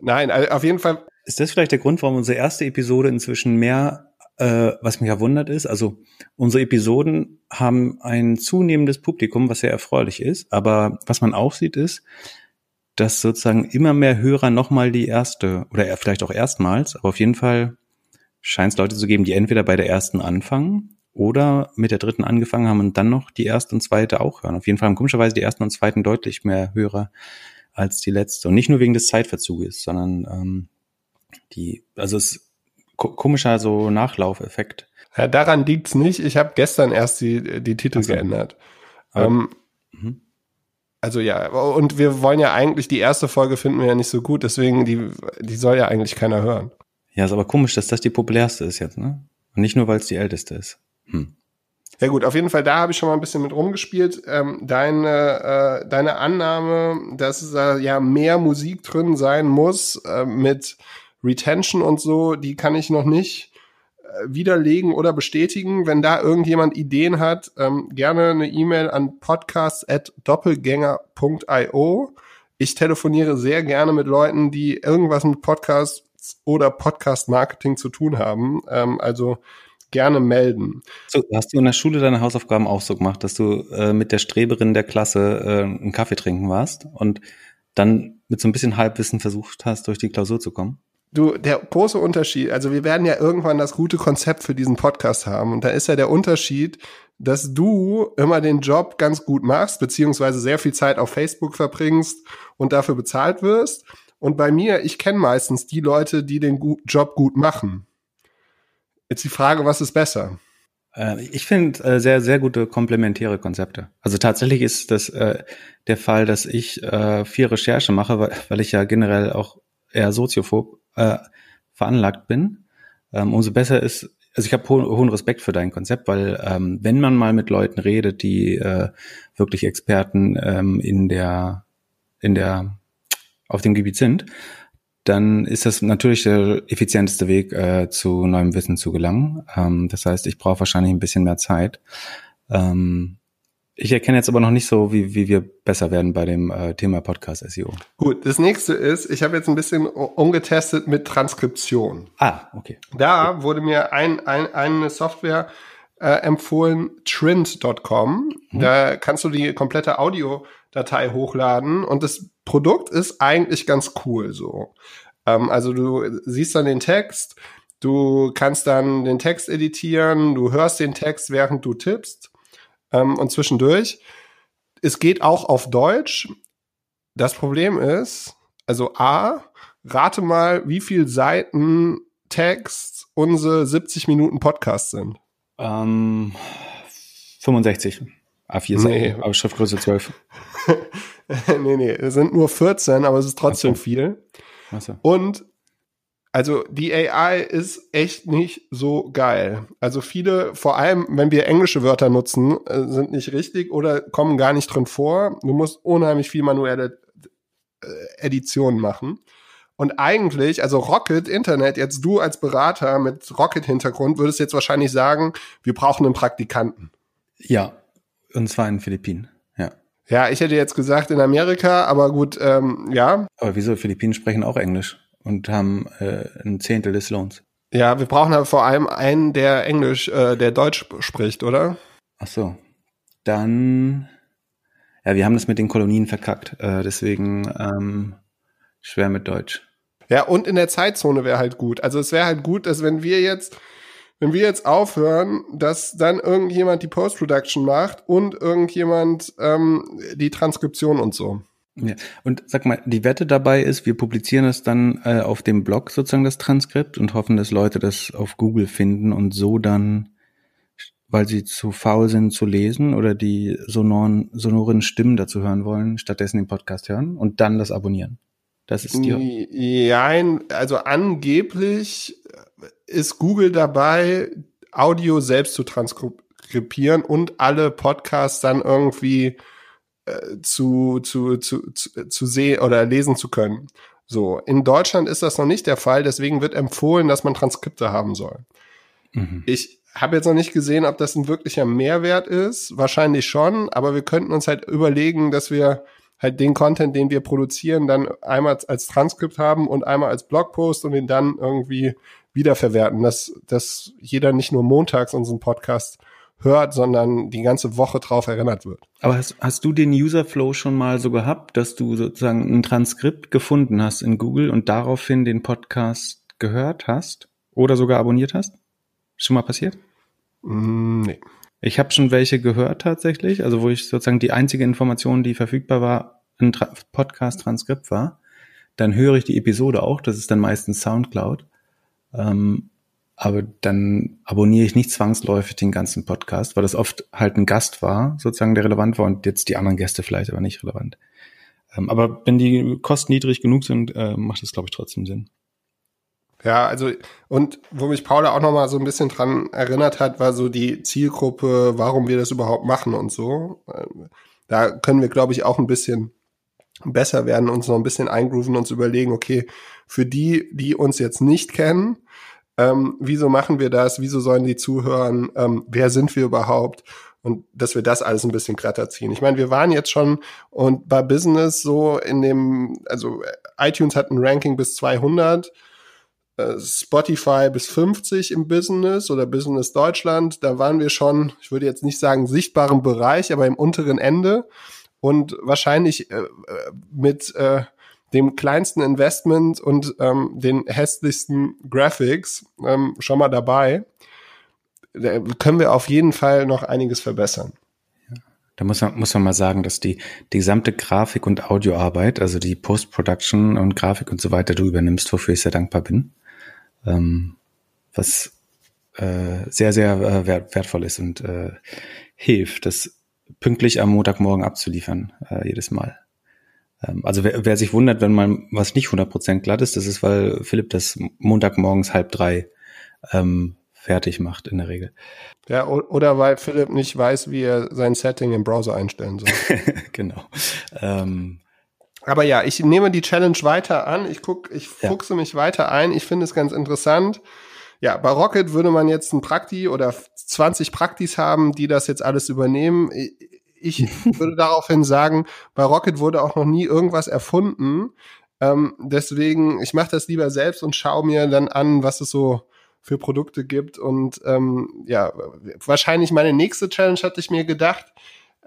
Speaker 2: Nein, auf jeden Fall.
Speaker 3: Ist das vielleicht der Grund, warum unsere erste Episode inzwischen mehr äh, was mich ja wundert ist, also unsere Episoden haben ein zunehmendes Publikum, was sehr erfreulich ist. Aber was man auch sieht, ist, dass sozusagen immer mehr Hörer nochmal die erste oder vielleicht auch erstmals, aber auf jeden Fall scheint es Leute zu geben, die entweder bei der ersten anfangen oder mit der dritten angefangen haben und dann noch die erste und zweite auch hören. Auf jeden Fall haben komischerweise die ersten und zweiten deutlich mehr Hörer als die letzte. Und nicht nur wegen des Zeitverzuges, sondern ähm, die, also es komischer so Nachlaufeffekt.
Speaker 2: Ja, daran liegt's nicht. Ich habe gestern erst die, die Titel also, geändert. Ähm, mhm. Also ja, und wir wollen ja eigentlich, die erste Folge finden wir ja nicht so gut, deswegen die, die soll ja eigentlich keiner hören.
Speaker 3: Ja, ist aber komisch, dass das die populärste ist jetzt, ne? Und nicht nur, weil es die älteste ist. Hm.
Speaker 2: Ja gut, auf jeden Fall, da habe ich schon mal ein bisschen mit rumgespielt. Ähm, deine, äh, deine Annahme, dass da ja mehr Musik drin sein muss, äh, mit Retention und so, die kann ich noch nicht äh, widerlegen oder bestätigen. Wenn da irgendjemand Ideen hat, ähm, gerne eine E-Mail an podcast.doppelgänger.io. Ich telefoniere sehr gerne mit Leuten, die irgendwas mit Podcasts oder Podcast-Marketing zu tun haben. Ähm, also gerne melden.
Speaker 3: So, hast du in der Schule deine Hausaufgaben auch so gemacht, dass du äh, mit der Streberin der Klasse äh, einen Kaffee trinken warst und dann mit so ein bisschen Halbwissen versucht hast, durch die Klausur zu kommen?
Speaker 2: Du, der große Unterschied, also wir werden ja irgendwann das gute Konzept für diesen Podcast haben. Und da ist ja der Unterschied, dass du immer den Job ganz gut machst, beziehungsweise sehr viel Zeit auf Facebook verbringst und dafür bezahlt wirst. Und bei mir, ich kenne meistens die Leute, die den Job gut machen. Jetzt die Frage, was ist besser?
Speaker 3: Äh, ich finde äh, sehr, sehr gute komplementäre Konzepte. Also tatsächlich ist das äh, der Fall, dass ich viel Recherche mache, weil ich ja generell auch eher soziophob äh, veranlagt bin, ähm, umso besser ist, also ich habe ho hohen Respekt für dein Konzept, weil ähm, wenn man mal mit Leuten redet, die äh, wirklich Experten ähm, in der in der auf dem Gebiet sind, dann ist das natürlich der effizienteste Weg, äh, zu neuem Wissen zu gelangen. Ähm, das heißt, ich brauche wahrscheinlich ein bisschen mehr Zeit. Ähm, ich erkenne jetzt aber noch nicht so, wie, wie wir besser werden bei dem äh, Thema Podcast SEO.
Speaker 2: Gut, das nächste ist, ich habe jetzt ein bisschen umgetestet mit Transkription.
Speaker 3: Ah, okay.
Speaker 2: Da okay. wurde mir ein, ein, eine Software äh, empfohlen, trend.com. Mhm. Da kannst du die komplette Audiodatei hochladen und das Produkt ist eigentlich ganz cool so. Ähm, also du siehst dann den Text, du kannst dann den Text editieren, du hörst den Text, während du tippst ähm, und zwischendurch. Es geht auch auf Deutsch. Das Problem ist, also A, rate mal, wie viel Seiten Text unsere 70 Minuten Podcast sind.
Speaker 3: Ähm, 65. A4
Speaker 2: nee.
Speaker 3: aber Schriftgröße 12.
Speaker 2: nee, nee, es sind nur 14, aber es ist trotzdem
Speaker 3: so.
Speaker 2: viel.
Speaker 3: So.
Speaker 2: Und also die AI ist echt nicht so geil. Also viele, vor allem wenn wir englische Wörter nutzen, äh, sind nicht richtig oder kommen gar nicht drin vor. Du musst unheimlich viel manuelle äh, Editionen machen. Und eigentlich, also Rocket Internet, jetzt du als Berater mit Rocket-Hintergrund würdest jetzt wahrscheinlich sagen, wir brauchen einen Praktikanten.
Speaker 3: Ja, und zwar in den Philippinen. Ja.
Speaker 2: Ja, ich hätte jetzt gesagt in Amerika, aber gut, ähm, ja.
Speaker 3: Aber wieso? Philippinen sprechen auch Englisch und haben äh, ein Zehntel des Lohns.
Speaker 2: Ja, wir brauchen aber vor allem einen, der Englisch, äh, der Deutsch spricht, oder?
Speaker 3: Ach so. Dann, ja, wir haben das mit den Kolonien verkackt. Äh, deswegen ähm, schwer mit Deutsch.
Speaker 2: Ja, und in der Zeitzone wäre halt gut. Also es wäre halt gut, dass wenn wir jetzt, wenn wir jetzt aufhören, dass dann irgendjemand die Post-Production macht und irgendjemand ähm, die Transkription und so.
Speaker 3: Ja. Und sag mal, die Wette dabei ist, wir publizieren es dann äh, auf dem Blog sozusagen das Transkript und hoffen, dass Leute das auf Google finden und so dann, weil sie zu faul sind zu lesen oder die sonoren, sonoren Stimmen dazu hören wollen, stattdessen den Podcast hören und dann das abonnieren. Das ist die.
Speaker 2: Nein, also angeblich ist Google dabei, Audio selbst zu transkribieren und alle Podcasts dann irgendwie äh, zu, zu, zu, zu, zu sehen oder lesen zu können. So, in Deutschland ist das noch nicht der Fall, deswegen wird empfohlen, dass man Transkripte haben soll.
Speaker 3: Mhm.
Speaker 2: Ich habe jetzt noch nicht gesehen, ob das ein wirklicher Mehrwert ist. Wahrscheinlich schon, aber wir könnten uns halt überlegen, dass wir halt den Content, den wir produzieren, dann einmal als Transkript haben und einmal als Blogpost und den dann irgendwie wiederverwerten, dass, dass jeder nicht nur montags unseren Podcast hört, sondern die ganze Woche drauf erinnert wird.
Speaker 3: Aber hast, hast du den Userflow schon mal so gehabt, dass du sozusagen ein Transkript gefunden hast in Google und daraufhin den Podcast gehört hast oder sogar abonniert hast? Schon mal passiert?
Speaker 2: Mm, nee.
Speaker 3: Ich habe schon welche gehört tatsächlich, also wo ich sozusagen die einzige Information, die verfügbar war, ein Tra Podcast-Transkript war. Dann höre ich die Episode auch, das ist dann meistens Soundcloud. Ähm, aber dann abonniere ich nicht zwangsläufig den ganzen Podcast, weil das oft halt ein Gast war, sozusagen, der relevant war und jetzt die anderen Gäste vielleicht aber nicht relevant. Ähm, aber wenn die Kosten niedrig genug sind, äh, macht das, glaube ich, trotzdem Sinn.
Speaker 2: Ja, also und wo mich Paula auch noch mal so ein bisschen dran erinnert hat, war so die Zielgruppe, warum wir das überhaupt machen und so. Ähm, Da können wir, glaube ich, auch ein bisschen besser werden, uns noch ein bisschen eingrooven, uns überlegen, okay, für die, die uns jetzt nicht kennen, ähm, wieso machen wir das? Wieso sollen die zuhören? Ähm, wer sind wir überhaupt? Und dass wir das alles ein bisschen glatter ziehen. Ich meine, wir waren jetzt schon und bei Business so in dem, also iTunes hat ein Ranking bis 200, äh, Spotify bis 50 im Business oder Business Deutschland. Da waren wir schon, ich würde jetzt nicht sagen sichtbaren Bereich, aber im unteren Ende und wahrscheinlich äh, äh, mit äh, dem kleinsten Investment und ähm, den hässlichsten Graphics ähm, schon mal dabei. Da können wir auf jeden Fall noch einiges verbessern.
Speaker 3: Da muss man, muss man mal sagen, dass die, die gesamte Grafik- und Audioarbeit, also die Post-Production und Grafik und so weiter, du übernimmst, wofür ich sehr dankbar bin. Ähm, was äh, sehr, sehr äh, wert, wertvoll ist und äh, hilft, das pünktlich am Montagmorgen abzuliefern, äh, jedes Mal. Ähm, also wer, wer sich wundert, wenn mal was nicht 100% glatt ist, das ist, weil Philipp das Montagmorgens halb drei ähm, fertig macht in der Regel.
Speaker 2: Ja, oder weil Philipp nicht weiß, wie er sein Setting im Browser einstellen soll.
Speaker 3: genau. Ähm,
Speaker 2: Aber ja, ich nehme die Challenge weiter an. Ich guck, ich
Speaker 3: Ja.
Speaker 2: fuchse mich weiter ein. Ich finde es ganz interessant. Ja, bei Rocket würde man jetzt ein Prakti oder 20 Praktis haben, die das jetzt alles übernehmen. Ich würde daraufhin sagen, bei Rocket wurde auch noch nie irgendwas erfunden. Ähm, deswegen, ich mache das lieber selbst und schaue mir dann an, was es so für Produkte gibt. Und ähm, ja, wahrscheinlich meine nächste Challenge hatte ich mir gedacht,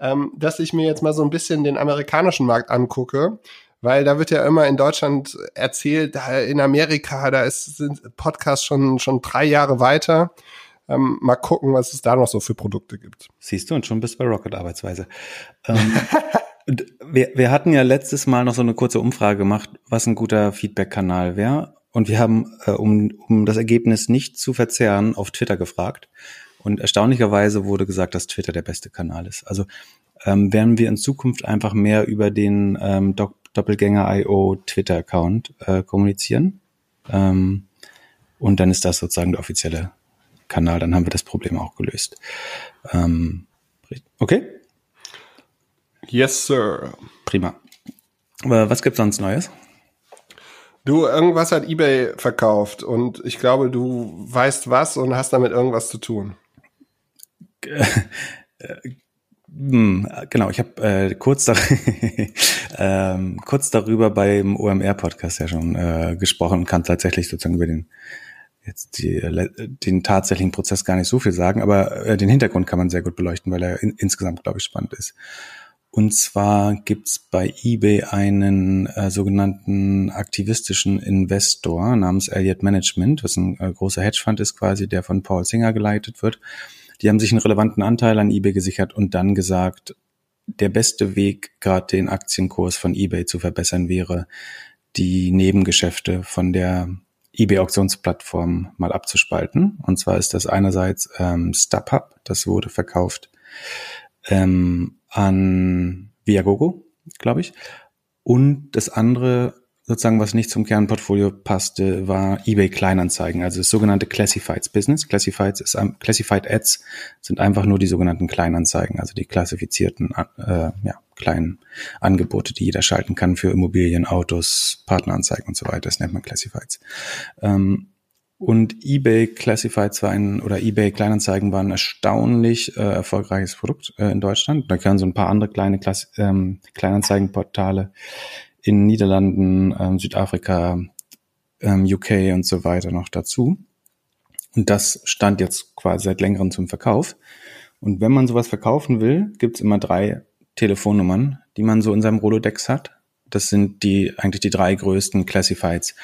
Speaker 2: ähm, dass ich mir jetzt mal so ein bisschen den amerikanischen Markt angucke, weil da wird ja immer in Deutschland erzählt, in Amerika, da ist, sind Podcasts schon, schon drei Jahre weiter. Ähm, mal gucken, was es da noch so für Produkte gibt.
Speaker 3: Siehst du, und schon bist du bei Rocket Arbeitsweise. Ähm, wir, wir hatten ja letztes Mal noch so eine kurze Umfrage gemacht, was ein guter Feedback-Kanal wäre. Und wir haben, äh, um, um das Ergebnis nicht zu verzerren, auf Twitter gefragt. Und erstaunlicherweise wurde gesagt, dass Twitter der beste Kanal ist. Also ähm, werden wir in Zukunft einfach mehr über den ähm, Doppelgänger.io Twitter-Account äh, kommunizieren. Ähm, und dann ist das sozusagen der offizielle Kanal. Dann haben wir das Problem auch gelöst. Ähm, okay?
Speaker 2: Yes, sir.
Speaker 3: Prima. Aber was gibt's sonst Neues?
Speaker 2: Du, irgendwas hat eBay verkauft und ich glaube, du weißt was und hast damit irgendwas zu tun.
Speaker 3: Hm, genau, ich habe äh, kurz, dar ähm, kurz darüber beim OMR-Podcast ja schon äh, gesprochen und kann tatsächlich sozusagen über den jetzt die, den tatsächlichen Prozess gar nicht so viel sagen, aber äh, den Hintergrund kann man sehr gut beleuchten, weil er in, insgesamt, glaube ich, spannend ist. Und zwar gibt's bei eBay einen äh, sogenannten aktivistischen Investor namens Elliott Management, was ein äh, großer Hedgefonds ist quasi, der von Paul Singer geleitet wird. Die haben sich einen relevanten Anteil an eBay gesichert und dann gesagt, der beste Weg, gerade den Aktienkurs von eBay zu verbessern, wäre, die Nebengeschäfte von der eBay-Auktionsplattform mal abzuspalten. Und zwar ist das einerseits ähm, StubHub, das wurde verkauft ähm, an Viagogo, glaube ich. Und das andere sozusagen, was nicht zum Kernportfolio passte, war eBay Kleinanzeigen, also das sogenannte Classifieds Business. Classifieds ist, Classified Ads sind einfach nur die sogenannten Kleinanzeigen, also die klassifizierten äh, ja, kleinen Angebote, die jeder schalten kann für Immobilien, Autos, Partneranzeigen und so weiter. Das nennt man Classifieds. Ähm, und eBay Classifieds war ein, oder eBay Kleinanzeigen war ein erstaunlich äh, erfolgreiches Produkt äh, in Deutschland. Da gehören so ein paar andere kleine Klass ähm, Kleinanzeigenportale in Niederlanden, ähm, Südafrika, ähm, UK und so weiter noch dazu. Und das stand jetzt quasi seit längerem zum Verkauf. Und wenn man sowas verkaufen will, gibt's immer drei Telefonnummern, die man so in seinem Rolodex hat. Das sind die eigentlich die drei größten Classifieds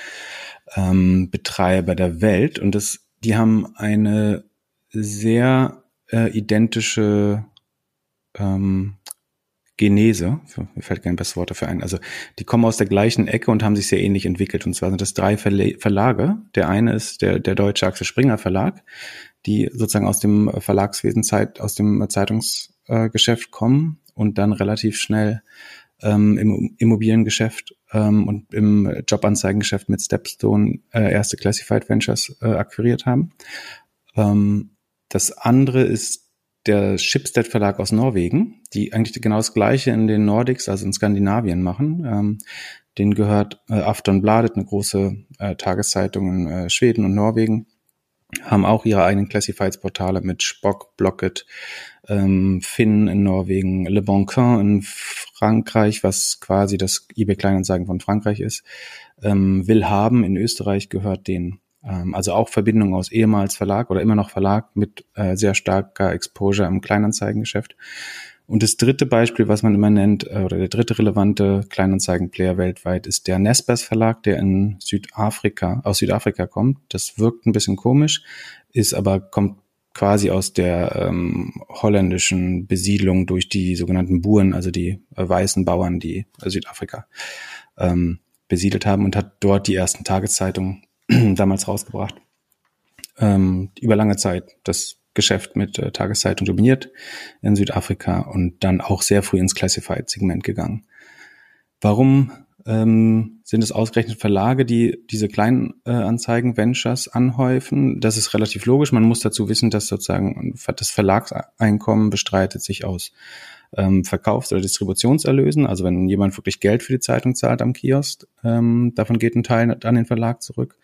Speaker 3: ähm, Betreiber der Welt. Und das, die haben eine sehr äh, identische ähm, Genese, mir fällt kein besseres Wort dafür ein. Also die kommen aus der gleichen Ecke und haben sich sehr ähnlich entwickelt. Und zwar sind das drei Verlage. Der eine ist der, der deutsche Axel Springer Verlag, die sozusagen aus dem Verlagswesen Zeit, aus dem Zeitungsgeschäft kommen und dann relativ schnell ähm, im Immobiliengeschäft ähm, und im Jobanzeigengeschäft mit Stepstone äh, erste Classified Ventures äh, akquiriert haben. Ähm, das andere ist der Schibsted Verlag aus Norwegen, die eigentlich genau das Gleiche in den Nordics, also in Skandinavien machen. Ähm, den gehört äh, Aftonbladet, eine große äh, Tageszeitung in äh, Schweden und Norwegen, haben auch ihre eigenen Classifieds-Portale mit Spock, Blocket, ähm, Finn in Norwegen, Le Boncoin in Frankreich, was quasi das eBay Kleinanzeigen von Frankreich ist. Ähm, Will haben in Österreich gehört den ähm, also auch Verbindung aus ehemals Verlag oder immer noch Verlag mit äh, sehr starker Exposure im Kleinanzeigengeschäft. Und das dritte Beispiel, was man immer nennt, äh, oder der dritte relevante Kleinanzeigenplayer weltweit, ist der Nespers Verlag, der in Südafrika, aus Südafrika kommt. Das wirkt ein bisschen komisch, ist aber, kommt quasi aus der ähm, holländischen Besiedlung durch die sogenannten Buren, also die äh, weißen Bauern, die äh, Südafrika ähm, besiedelt haben und hat dort die ersten Tageszeitungen damals rausgebracht. Ähm, über lange Zeit das Geschäft mit äh, Tageszeitung dominiert in Südafrika und dann auch sehr früh ins Classified-Segment gegangen. Warum ähm, sind es ausgerechnet Verlage, die diese kleinen äh, Anzeigen-Ventures anhäufen? Das ist relativ logisch. Man muss dazu wissen, dass sozusagen das Verlagseinkommen bestreitet sich aus ähm, Verkaufs- oder Distributionserlösen. Also wenn jemand wirklich Geld für die Zeitung zahlt am Kiosk, ähm, davon geht ein Teil an den Verlag zurück.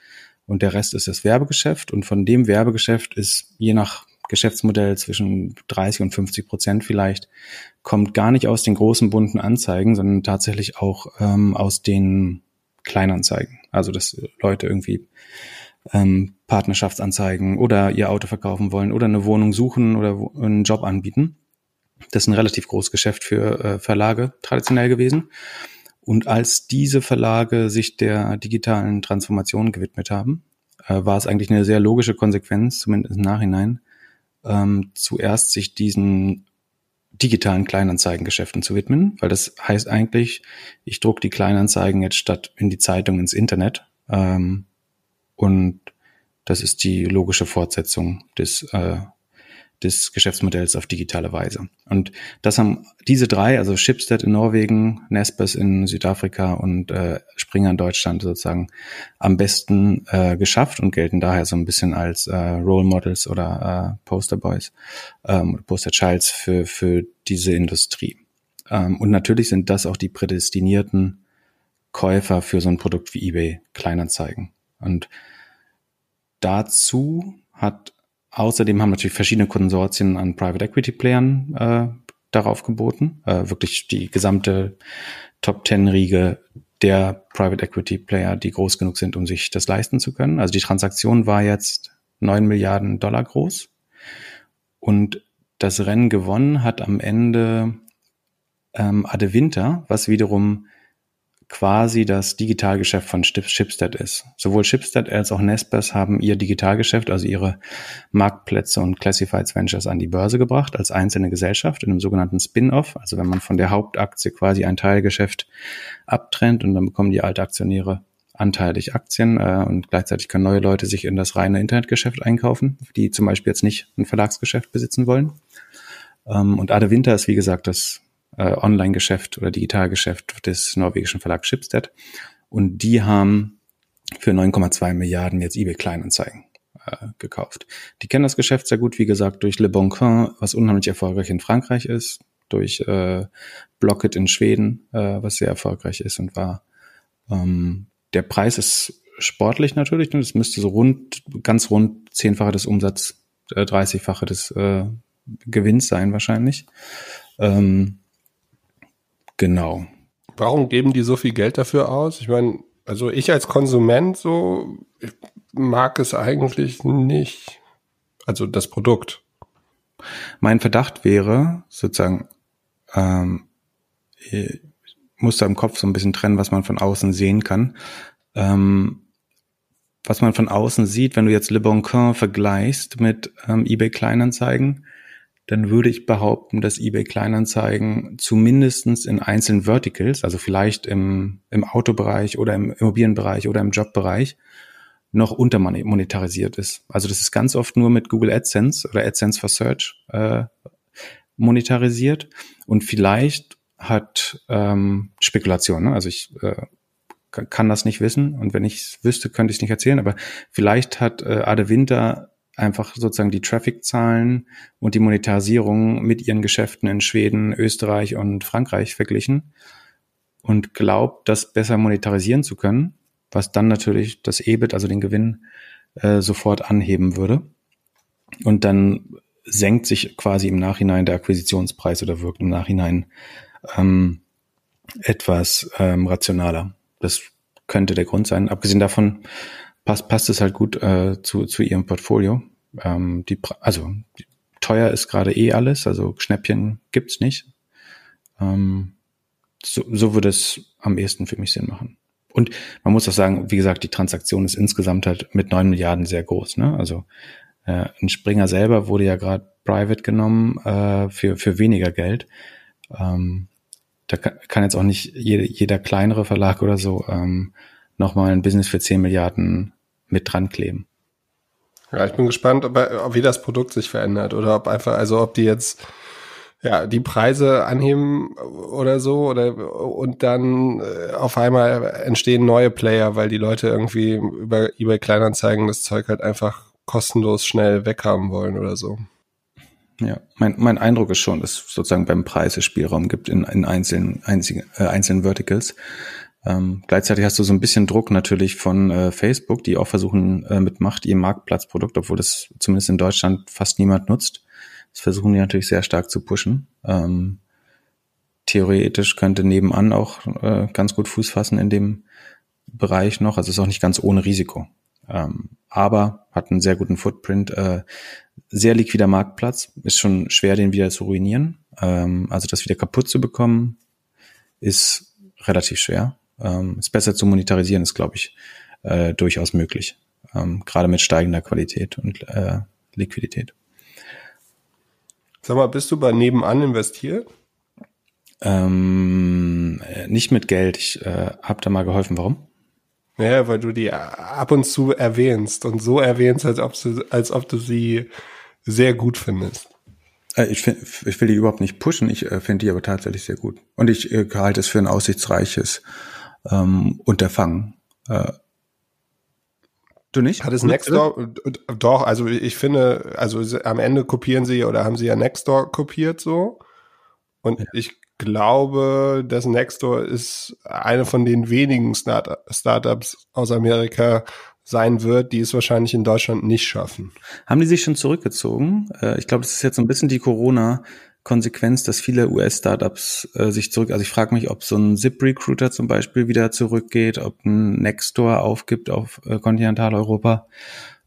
Speaker 3: Und der Rest ist das Werbegeschäft. Und von dem Werbegeschäft ist je nach Geschäftsmodell zwischen 30 und 50 Prozent vielleicht, kommt gar nicht aus den großen bunten Anzeigen, sondern tatsächlich auch ähm, aus den Kleinanzeigen. Also dass Leute irgendwie ähm, Partnerschaftsanzeigen oder ihr Auto verkaufen wollen oder eine Wohnung suchen oder einen Job anbieten. Das ist ein relativ großes Geschäft für äh, Verlage traditionell gewesen. Und als diese Verlage sich der digitalen Transformation gewidmet haben, äh, war es eigentlich eine sehr logische Konsequenz, zumindest im Nachhinein, ähm, zuerst sich diesen digitalen Kleinanzeigengeschäften zu widmen, weil das heißt eigentlich, ich druck die Kleinanzeigen jetzt statt in die Zeitung ins Internet. Ähm, und das ist die logische Fortsetzung des äh, des Geschäftsmodells auf digitale Weise. Und das haben diese drei, also Schibsted in Norwegen, Nespers in Südafrika und äh, Springer in Deutschland sozusagen am besten äh, geschafft und gelten daher so ein bisschen als äh, Role Models oder äh, Poster Boys, ähm, Poster Childs für, für diese Industrie. Ähm, und natürlich sind das auch die prädestinierten Käufer für so ein Produkt wie eBay Kleinanzeigen. Und dazu hat Außerdem haben natürlich verschiedene Konsortien an Private Equity Playern äh, darauf geboten. Äh, wirklich die gesamte Top Ten Riege der Private Equity Player, die groß genug sind, um sich das leisten zu können. Also die Transaktion war jetzt neun Milliarden Dollar groß. Und das Rennen gewonnen hat am Ende ähm, Ade Winter, was wiederum quasi das Digitalgeschäft von Shipstead ist. Sowohl Shipstead als auch Nespers haben ihr Digitalgeschäft, also ihre Marktplätze und Classifieds Ventures an die Börse gebracht als einzelne Gesellschaft in einem sogenannten Spin-off. Also wenn man von der Hauptaktie quasi ein Teilgeschäft abtrennt und dann bekommen die alte Aktionäre anteilig Aktien äh, und gleichzeitig können neue Leute sich in das reine Internetgeschäft einkaufen, die zum Beispiel jetzt nicht ein Verlagsgeschäft besitzen wollen. Ähm, und Ade Winter ist, wie gesagt, das äh, Online-Geschäft oder Digitalgeschäft des norwegischen Verlags Schibsted. Und die haben für 9,2 Milliarden jetzt eBay Kleinanzeigen äh, gekauft. Die kennen das Geschäft sehr gut, wie gesagt, durch Le Bon Coin, was unheimlich erfolgreich in Frankreich ist, durch äh, Blocket in Schweden, äh, was sehr erfolgreich ist und war. Ähm, der Preis ist sportlich natürlich, ne? das müsste so rund, ganz rund zehnfache des Umsatz, äh, 30-fache des äh, Gewinns sein wahrscheinlich. Ähm, Genau.
Speaker 2: Warum geben die so viel Geld dafür aus? Ich meine, also ich als Konsument so mag es eigentlich nicht. Also das Produkt.
Speaker 3: Mein Verdacht wäre sozusagen, ähm, ich muss da im Kopf so ein bisschen trennen, was man von außen sehen kann. Ähm, was man von außen sieht, wenn du jetzt Le Bon Coin vergleichst mit ähm, eBay Kleinanzeigen, dann würde ich behaupten, dass eBay Kleinanzeigen zumindestens in einzelnen Verticals, also vielleicht im, im Autobereich oder im Immobilienbereich oder im Jobbereich, noch untermonetarisiert ist. Also das ist ganz oft nur mit Google AdSense oder AdSense for Search äh, monetarisiert und vielleicht hat ähm, Spekulation, ne? also ich äh, kann das nicht wissen und wenn ich es wüsste, könnte ich es nicht erzählen, aber vielleicht hat äh, Ade Winter einfach sozusagen die Traffic-Zahlen und die Monetarisierung mit ihren Geschäften in Schweden, Österreich und Frankreich verglichen und glaubt, das besser monetarisieren zu können, was dann natürlich das EBIT, also den Gewinn, äh, sofort anheben würde. Und dann senkt sich quasi im Nachhinein der Akquisitionspreis oder wirkt im Nachhinein ähm, etwas ähm, rationaler. Das könnte der Grund sein. Abgesehen davon passt, passt es halt gut äh, zu, zu ihrem Portfolio. Ähm, die, also die, teuer ist gerade eh alles, also Schnäppchen gibt's nicht. Ähm, so, so würde es am ehesten für mich Sinn machen. Und man muss auch sagen, wie gesagt, die Transaktion ist insgesamt halt mit neun Milliarden sehr groß. Ne? Also äh, ein Springer selber wurde ja gerade private genommen äh, für, für weniger Geld. Ähm, da kann, kann jetzt auch nicht jede, jeder kleinere Verlag oder so ähm, nochmal ein Business für zehn Milliarden mit dran kleben.
Speaker 2: Ja, ich bin gespannt, ob, ob wie das Produkt sich verändert oder ob einfach, also ob die jetzt ja die Preise anheben oder so oder und dann äh, auf einmal entstehen neue Player, weil die Leute irgendwie über eBay Kleinanzeigen das Zeug halt einfach kostenlos schnell weghaben wollen oder so.
Speaker 3: Ja, mein, mein Eindruck ist schon, dass es sozusagen beim Preis Spielraum gibt in, in einzelnen, einzigen, äh, einzelnen Verticals. Ähm, gleichzeitig hast du so ein bisschen Druck natürlich von äh, Facebook, die auch versuchen äh, mit Macht ihr Marktplatzprodukt, obwohl das zumindest in Deutschland fast niemand nutzt. Das versuchen die natürlich sehr stark zu pushen. Ähm, theoretisch könnte nebenan auch äh, ganz gut Fuß fassen in dem Bereich noch. Also ist auch nicht ganz ohne Risiko. Ähm, aber hat einen sehr guten Footprint. Äh, sehr liquider Marktplatz. Ist schon schwer, den wieder zu ruinieren. Ähm, also das wieder kaputt zu bekommen, ist relativ schwer. Ähm, ist besser zu monetarisieren, ist, glaube ich, äh, durchaus möglich. Ähm, gerade mit steigender Qualität und äh, Liquidität.
Speaker 2: Sag mal, bist du bei nebenan investiert?
Speaker 3: Ähm, äh, nicht mit Geld. Ich äh, habe da mal geholfen. Warum?
Speaker 2: Naja, weil du die ab und zu erwähnst und so erwähnst, als ob du, als ob du sie sehr gut findest.
Speaker 3: Äh, ich, find, ich will die überhaupt nicht pushen, ich äh, finde die aber tatsächlich sehr gut. Und ich äh, halte es für ein aussichtsreiches ähm, Unterfangen. Äh,
Speaker 2: du nicht? Hat es Nextdoor? Doch, also ich finde, also am Ende kopieren sie oder haben sie ja Nextdoor kopiert so. Und ja. ich glaube, dass Nextdoor ist eine von den wenigen Start Startups aus Amerika, sein wird, die es wahrscheinlich in Deutschland nicht schaffen.
Speaker 3: Haben die sich schon zurückgezogen? Äh, ich glaube, das ist jetzt so ein bisschen die Corona- Konsequenz, dass viele US-Startups äh, sich zurück, also ich frage mich, ob so ein Zip-Recruiter zum Beispiel wieder zurückgeht, ob ein Nextdoor aufgibt auf äh, Kontinentaleuropa.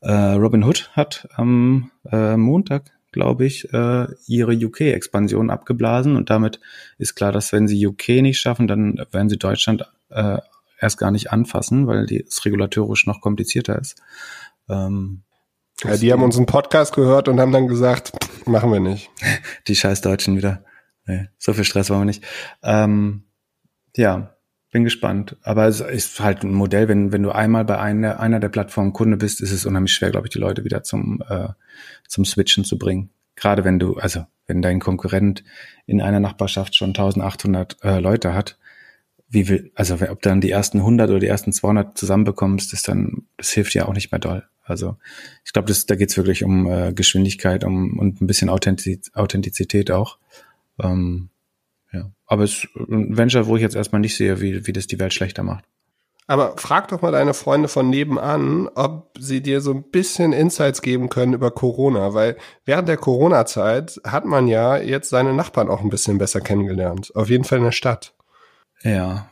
Speaker 3: Äh, Robinhood hat am äh, Montag, glaube ich, äh, ihre UK-Expansion abgeblasen und damit ist klar, dass wenn sie UK nicht schaffen, dann werden sie Deutschland äh, erst gar nicht anfassen, weil es regulatorisch noch komplizierter ist. Ähm,
Speaker 2: ja, die haben unseren Podcast gehört und haben dann gesagt, machen wir nicht.
Speaker 3: Die scheiß Deutschen wieder. Nee, so viel Stress wollen wir nicht. Ähm, ja, bin gespannt. Aber es ist halt ein Modell, wenn, wenn du einmal bei einer, einer der Plattformen Kunde bist, ist es unheimlich schwer, glaube ich, die Leute wieder zum, äh, zum Switchen zu bringen. Gerade wenn du, also wenn dein Konkurrent in einer Nachbarschaft schon 1800 äh, Leute hat, wie will, also ob dann die ersten 100 oder die ersten 200 zusammenbekommst, ist dann, das hilft ja auch nicht mehr doll. Also ich glaube, da geht es wirklich um äh, Geschwindigkeit um, und ein bisschen Authentiz Authentizität auch. Ähm, ja. Aber es ist ein Venture, wo ich jetzt erstmal nicht sehe, wie, wie das die Welt schlechter macht.
Speaker 2: Aber frag doch mal deine Freunde von nebenan, ob sie dir so ein bisschen Insights geben können über Corona, weil während der Corona-Zeit hat man ja jetzt seine Nachbarn auch ein bisschen besser kennengelernt. Auf jeden Fall in der Stadt.
Speaker 3: Ja,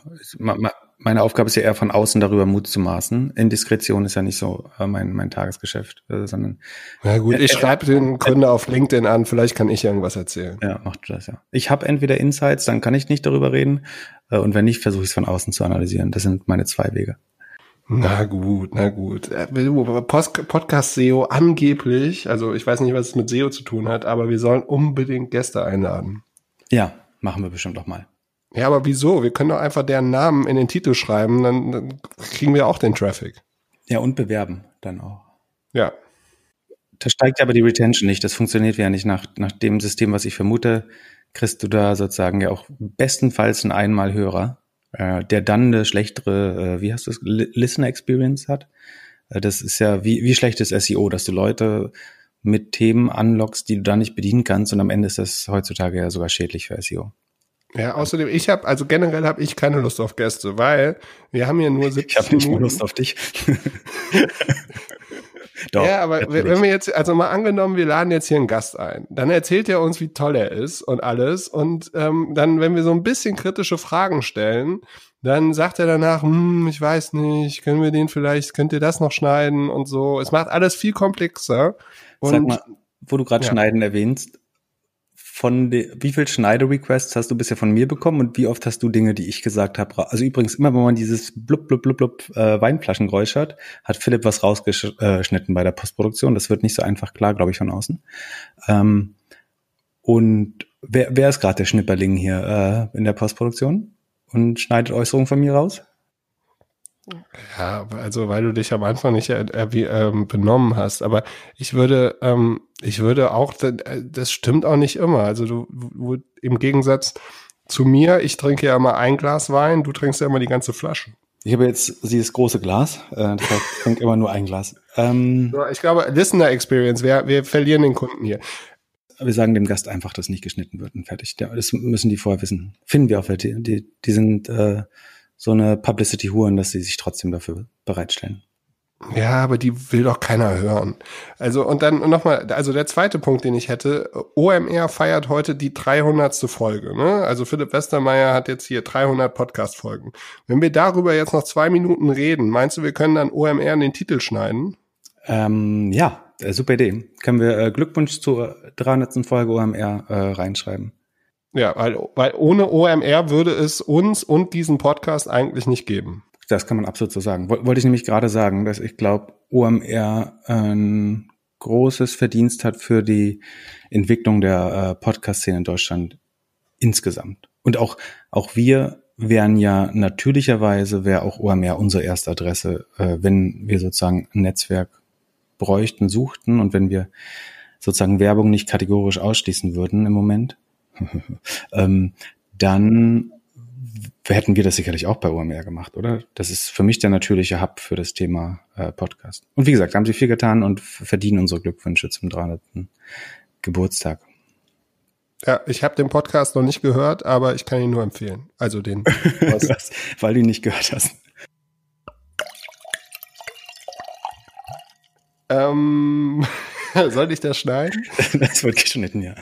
Speaker 3: meine Aufgabe ist ja eher von außen darüber Mut zu maßen. Indiskretion ist ja nicht so äh, mein, mein Tagesgeschäft, äh, sondern.
Speaker 2: Ja gut, ich äh, schreibe den Gründer auf LinkedIn an, vielleicht kann ich irgendwas erzählen.
Speaker 3: Ja, mach du das ja. Ich habe entweder Insights, dann kann ich nicht darüber reden, und wenn nicht, versuche ich es von außen zu analysieren. Das sind meine zwei Wege.
Speaker 2: Na gut, na gut. Podcast SEO angeblich, also ich weiß nicht, was es mit SEO zu tun hat, aber wir sollen unbedingt Gäste einladen.
Speaker 3: Ja, machen wir bestimmt auch mal.
Speaker 2: Ja, aber wieso? Wir können doch einfach deren Namen in den Titel schreiben, dann, dann kriegen wir auch den Traffic.
Speaker 3: Ja, und bewerben dann auch.
Speaker 2: Ja.
Speaker 3: Da steigt aber die Retention nicht. Das funktioniert ja nicht nach, nach dem System, was ich vermute. Kriegst du da sozusagen ja auch bestenfalls einen Einmalhörer, äh, der dann eine schlechtere, äh, wie heißt das, Listener Experience hat. Äh, das ist ja wie, wie schlechtes SEO, dass du Leute mit Themen anlockst, die du da nicht bedienen kannst und am Ende ist das heutzutage ja sogar schädlich für SEO.
Speaker 2: Ja, außerdem, ich habe, also generell habe ich keine Lust auf Gäste, weil wir haben ja nur 70
Speaker 3: Ich habe nicht Minuten. Lust auf dich.
Speaker 2: Doch, ja, aber natürlich. wenn wir jetzt, also mal angenommen, wir laden jetzt hier einen Gast ein, dann erzählt er uns, wie toll er ist und alles. Und ähm, dann, wenn wir so ein bisschen kritische Fragen stellen, dann sagt er danach, hm, ich weiß nicht, können wir den vielleicht, könnt ihr das noch schneiden und so. Es macht alles viel komplexer. Und,
Speaker 3: Sag mal, wo du gerade ja. Schneiden erwähnst, von de, wie viel Schneider-Requests hast du bisher von mir bekommen und wie oft hast du Dinge, die ich gesagt habe? Also übrigens, immer wenn man dieses blub, blub, blub, blub äh, Weinflaschengeräusch hat, hat Philipp was rausgeschnitten bei der Postproduktion. Das wird nicht so einfach klar, glaube ich, von außen. Ähm, und wer, wer ist gerade der Schnipperling hier äh, in der Postproduktion und schneidet Äußerungen von mir raus?
Speaker 2: Ja, also weil du dich am Anfang nicht äh, ähm, benommen hast. Aber ich würde, ähm, ich würde auch, das stimmt auch nicht immer. Also du, du, im Gegensatz zu mir, ich trinke ja immer ein Glas Wein, du trinkst ja immer die ganze Flasche.
Speaker 3: Ich habe jetzt dieses große Glas, äh, das heißt, ich trinke immer nur ein Glas.
Speaker 2: Ähm, ich glaube, Listener Experience, wir, wir verlieren den Kunden hier.
Speaker 3: Wir sagen dem Gast einfach, dass nicht geschnitten wird und fertig. Das müssen die vorher wissen. Finden wir auch welche. Die, die sind äh, so eine Publicity huren, dass sie sich trotzdem dafür bereitstellen.
Speaker 2: Ja, aber die will doch keiner hören. Also und dann nochmal, also der zweite Punkt, den ich hätte, OMR feiert heute die 300. Folge. Ne? Also Philipp Westermeier hat jetzt hier 300 Podcast-Folgen. Wenn wir darüber jetzt noch zwei Minuten reden, meinst du, wir können dann OMR in den Titel schneiden?
Speaker 3: Ähm, ja, äh, super Idee. Können wir äh, Glückwunsch zur 300. Folge OMR äh, reinschreiben.
Speaker 2: Ja, weil, weil ohne OMR würde es uns und diesen Podcast eigentlich nicht geben.
Speaker 3: Das kann man absolut so sagen. Wollte ich nämlich gerade sagen, dass ich glaube, OMR ein großes Verdienst hat für die Entwicklung der äh, Podcast-Szene in Deutschland insgesamt. Und auch, auch wir wären ja natürlicherweise, wäre auch OMR unsere erste Adresse, äh, wenn wir sozusagen ein Netzwerk bräuchten, suchten und wenn wir sozusagen Werbung nicht kategorisch ausschließen würden im Moment, ähm, dann hätten wir das sicherlich auch bei OMR gemacht, oder? Das ist für mich der natürliche Hub für das Thema äh, Podcast. Und wie gesagt, haben sie viel getan und verdienen unsere Glückwünsche zum 300. Geburtstag.
Speaker 2: Ja, ich habe den Podcast noch nicht gehört, aber ich kann ihn nur empfehlen. Also den.
Speaker 3: Was, weil du ihn nicht gehört hast.
Speaker 2: Ähm, soll ich das schneiden?
Speaker 3: das wird geschnitten, ja.